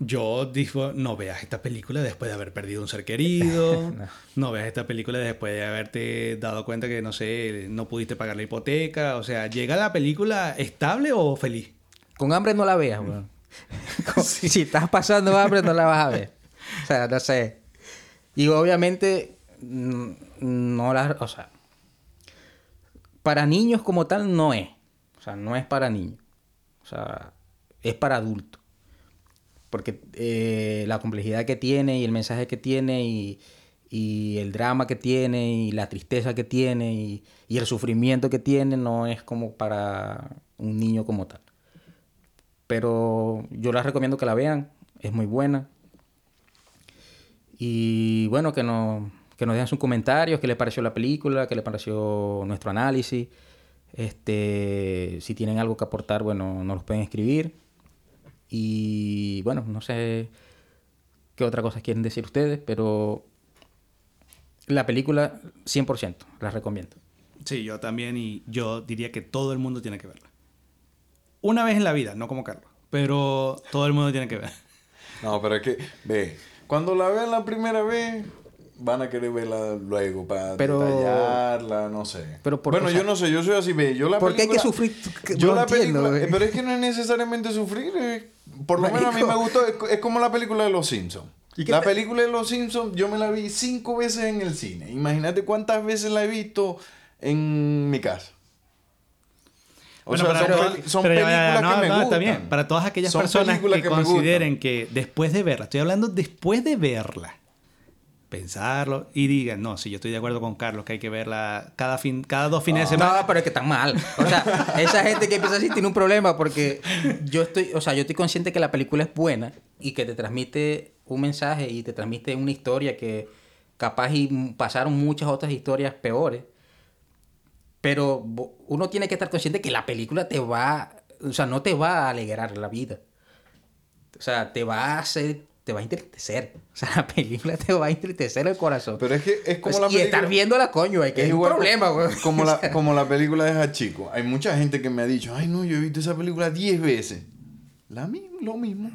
Yo digo, no veas esta película después de haber perdido un ser querido. No. no. veas esta película después de haberte dado cuenta que, no sé, no pudiste pagar la hipoteca. O sea, ¿llega la película estable o feliz? Con hambre no la veas, weón. Si estás pasando hambre, no la vas a ver. O sea, no sé. Y obviamente, mm, no la. O sea, para niños como tal no es. O sea, no es para niños. O sea, es para adultos. Porque eh, la complejidad que tiene y el mensaje que tiene y, el drama que tiene y la tristeza que tiene y, y el sufrimiento que tiene no es como para un niño como tal. Pero yo les recomiendo que la vean, es muy buena. Y bueno, que nos, que nos dejen sus comentarios, qué les pareció la película, qué les pareció nuestro análisis. Este, si tienen algo que aportar, bueno, nos los pueden escribir. Y bueno, no sé qué otra cosa quieren decir ustedes, pero la película 100%, la recomiendo. Sí, yo también y yo diría que todo el mundo tiene que verla. Una vez en la vida, no como Carlos, pero todo el mundo tiene que ver. No, pero es que, ve, cuando la vean la primera vez, van a querer verla luego para Pero- detallarla, no sé. pero por- bueno, o sea, yo no sé, yo soy así, ve, yo la ¿por qué hay que sufrir? Que Yo no la entiendo, película, eh. pero es que no es necesariamente sufrir, eh. por lo menos a mí me gustó, es, es como la película de Los Simpsons. ¿Y qué La te- película de Los Simpsons yo me la vi cinco veces en el cine. Imagínate cuántas veces la he visto en mi casa. O Bueno, sea, pero- son, pero películas no, que me no, gustan. está bien. Para todas aquellas Son personas que, gustan. consideren que después de verla, estoy hablando después de verla, pensarlo y digan, no, si yo estoy de acuerdo con Carlos, que hay que verla cada, fin, cada dos fines de semana. No, pero es que están mal. O sea, esa gente que empieza así tiene un problema porque yo estoy, o sea, yo estoy consciente que la película es buena y que te transmite un mensaje y te transmite una historia que capaz y pasaron muchas otras historias peores. Pero uno tiene que estar consciente que la película te va, o sea, no te va a alegrar la vida. O sea, te va a hacer, te va a entristecer. O sea, la película te va a entristecer el corazón. Pero es que es como Pues, la y estar película- viéndola, coño, es que Es es un igual problema, güey. Como la, como la película de Hachiko. Hay mucha gente que me ha dicho, ay no, yo he visto esa película 10 veces. La misma, lo mismo.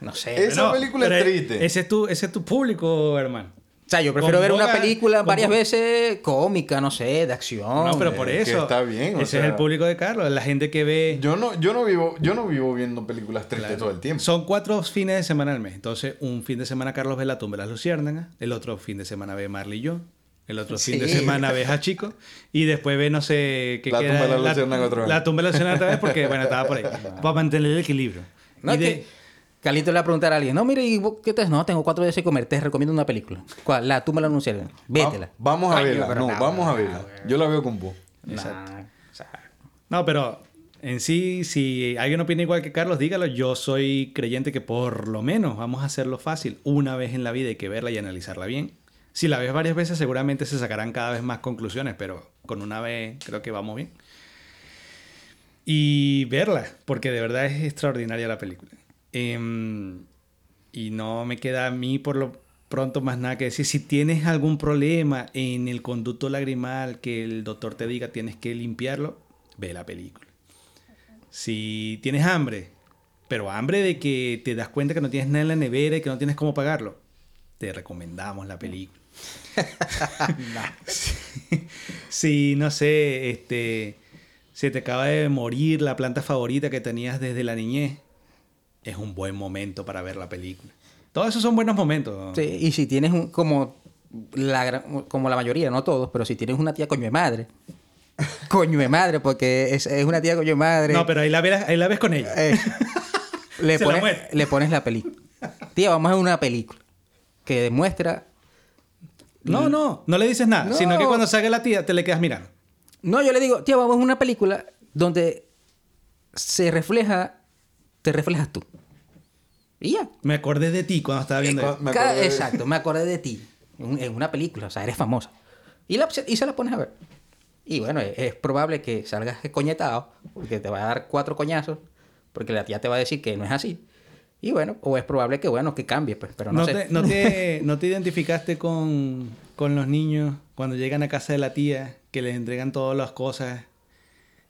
No sé. Es- esa película es triste. Ese es tu, ese es tu público, hermano. O sea, yo prefiero ver una película varias veces cómica, no sé, de acción. No, pero de- por que eso. está bien, Ese sea- es el público de Carlos, la gente que ve. Yo no, yo no vivo, yo no vivo viendo películas tristes todo el tiempo. Son cuatro fines de semana al mes. Entonces, un fin de semana Carlos ve La tumba de las luciérnagas, el otro fin de semana ve Marley y yo, el otro fin de semana ve a Chico y después ve, no sé, qué La queda- tumba de las luciérnagas otra vez. La tumba de las luciérnagas otra vez porque, bueno, estaba por ahí. Para mantener el equilibrio. No, Y de- que Calito le va a preguntar a alguien, no, mire, ¿y vos qué te No, tengo cuatro veces de comer, te recomiendo una película. ¿Cuál? La tú me la anunciaron. Vétela. Va- vamos a verla. pero No, no, vamos a verla. Yo la veo con vos. Nah, o sea, No, pero en sí, si alguien opina igual que Carlos, dígalo. Yo soy creyente que por lo menos vamos a hacerlo fácil. Una vez en la vida hay que verla y analizarla bien. Si la ves varias veces, seguramente se sacarán cada vez más conclusiones, pero con una vez creo que vamos bien. Y verla, porque de verdad es extraordinaria la película. Em, y no me queda a mí por lo pronto más nada que decir. Si tienes algún problema en el conducto lagrimal que el doctor te diga tienes que limpiarlo, ve la película. Si tienes hambre, pero hambre de que te das cuenta que no tienes nada en la nevera y que no tienes cómo pagarlo, te recomendamos la película. si, si, no sé, este, se te acaba de morir la planta favorita que tenías desde la niñez, es un buen momento para ver la película. Todos esos son buenos momentos. sí, y si tienes un, como la, como la mayoría, no todos, pero si tienes una tía coño de madre. coño de madre, porque es, es una tía coño de madre. No, pero ahí la ves, ahí la ves con ella. Eh, le, pones, le pones la película. Tía, vamos a ver una película que demuestra. No, no, no le dices nada, No. sino que cuando salga la tía te le quedas mirando. No, yo le digo, tía, vamos a una película donde se refleja, te reflejas tú. Y ya. Me acordé de ti cuando estaba viendo. Eh. Me de- exacto, me acordé de ti en, un- en una película, o sea, eres famosa. Y, la, y se la pones a ver. Y bueno, es, es probable que salgas coñetado, porque te va a dar cuatro coñazos, porque la tía te va a decir que no es así. Y bueno, o es probable que, bueno, que cambie, pues, pero no, ¿No, sé. te, no, te, no te identificaste con, con los niños cuando llegan a casa de la tía, que les entregan todas las cosas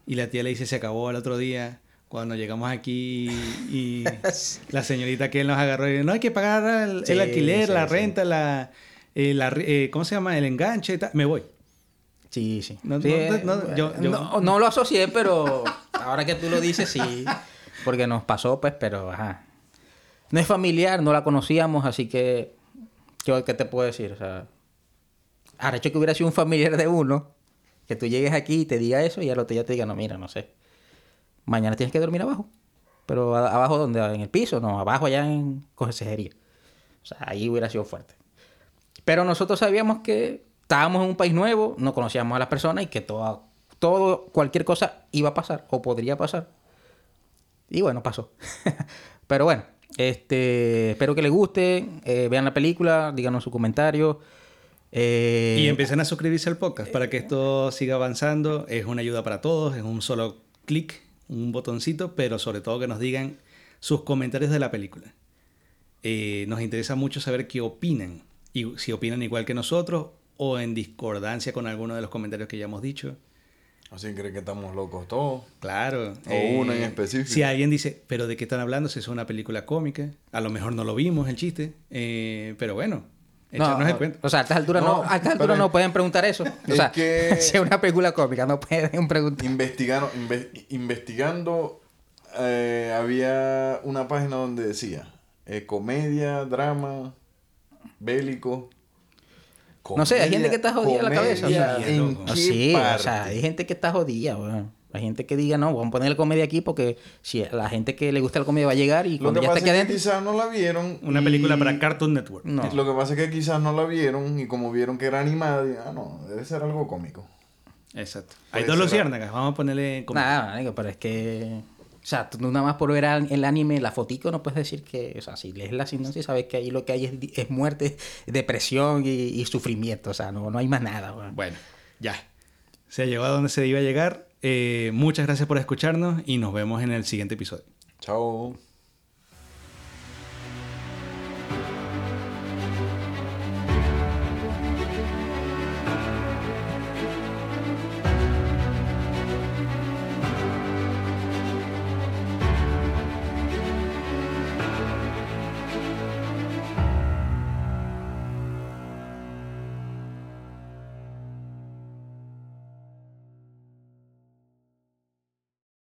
y la tía le dice se acabó el otro día? Cuando llegamos aquí y la señorita que nos agarró y dice, no hay que pagar el, alquiler, sí, la sí. renta, la, eh, la eh, ¿cómo se llama? El enganche y tal. Me voy. Sí, sí. No, eh, no, yo- yo- no- no lo asocié, pero ahora que tú lo dices, sí. Porque nos pasó, pues, pero ajá. No es familiar, no la conocíamos, así que. ¿Qué, qué te puedo decir? O sea. Ahora hecho que hubiera sido un familiar de uno, que tú llegues aquí y te diga eso, y al otro día te diga, no, mira, no sé. Mañana tienes que dormir abajo. Pero a- abajo, donde ¿En el piso? No, abajo allá en consejería. O sea, ahí hubiera sido fuerte. Pero nosotros sabíamos que estábamos en un país nuevo, no conocíamos a las personas y que toda, todo, cualquier cosa iba a pasar o podría pasar. Y bueno, pasó. Pero bueno, este, espero que les guste, eh, vean la película, díganos su comentario. eh, Y empiecen a suscribirse al podcast para que esto siga avanzando. Es una ayuda para todos, es un solo clic, un botoncito, pero sobre todo que nos digan sus comentarios de la película. Eh, nos interesa mucho saber qué opinan. Y si opinan igual que nosotros o en discordancia con alguno de los comentarios que ya hemos dicho. O si creen que estamos locos todos. Claro. eh, O uno en específico. Si alguien dice, pero ¿de qué están hablando? Si es una película cómica. A lo mejor no lo vimos el chiste. eh, pero bueno, No, echarnos el cuento. o sea, a estas alturas no, No, a estas alturas no es- pueden preguntar eso. O es sea, que- si es una película cómica, no pueden preguntar. Investigando, inve- investigando eh, había una página donde decía eh, comedia, drama, bélico. No sé, hay gente que está jodida la cabeza, o sea, comedia, ¿en loco. No, qué sí, o sea, hay gente que está jodida, weón. Hay gente que diga, no, vamos a poner comedia aquí porque si a la gente que le gusta la comedia va a llegar y Lo cuando que ya pasa está es que quizás no la vieron. Una y- película para Cartoon Network. No. Lo que pasa es que quizás no la vieron y como vieron que era animada, digan, ah, no, debe ser algo cómico. Exacto. Hay dos los ser. ciérnagas. Vamos a ponerle... como- Nada, pero es que... O sea, tú nada más por ver el anime, la fotico, no puedes decir que... O sea, si lees la sinopsis sabes que ahí lo que hay es, es muerte, depresión y, y sufrimiento. O sea, no, no hay más nada, weón. Bueno, ya. Se llegó a donde se iba a llegar. Eh, muchas gracias por escucharnos y nos vemos en el siguiente episodio. Chao.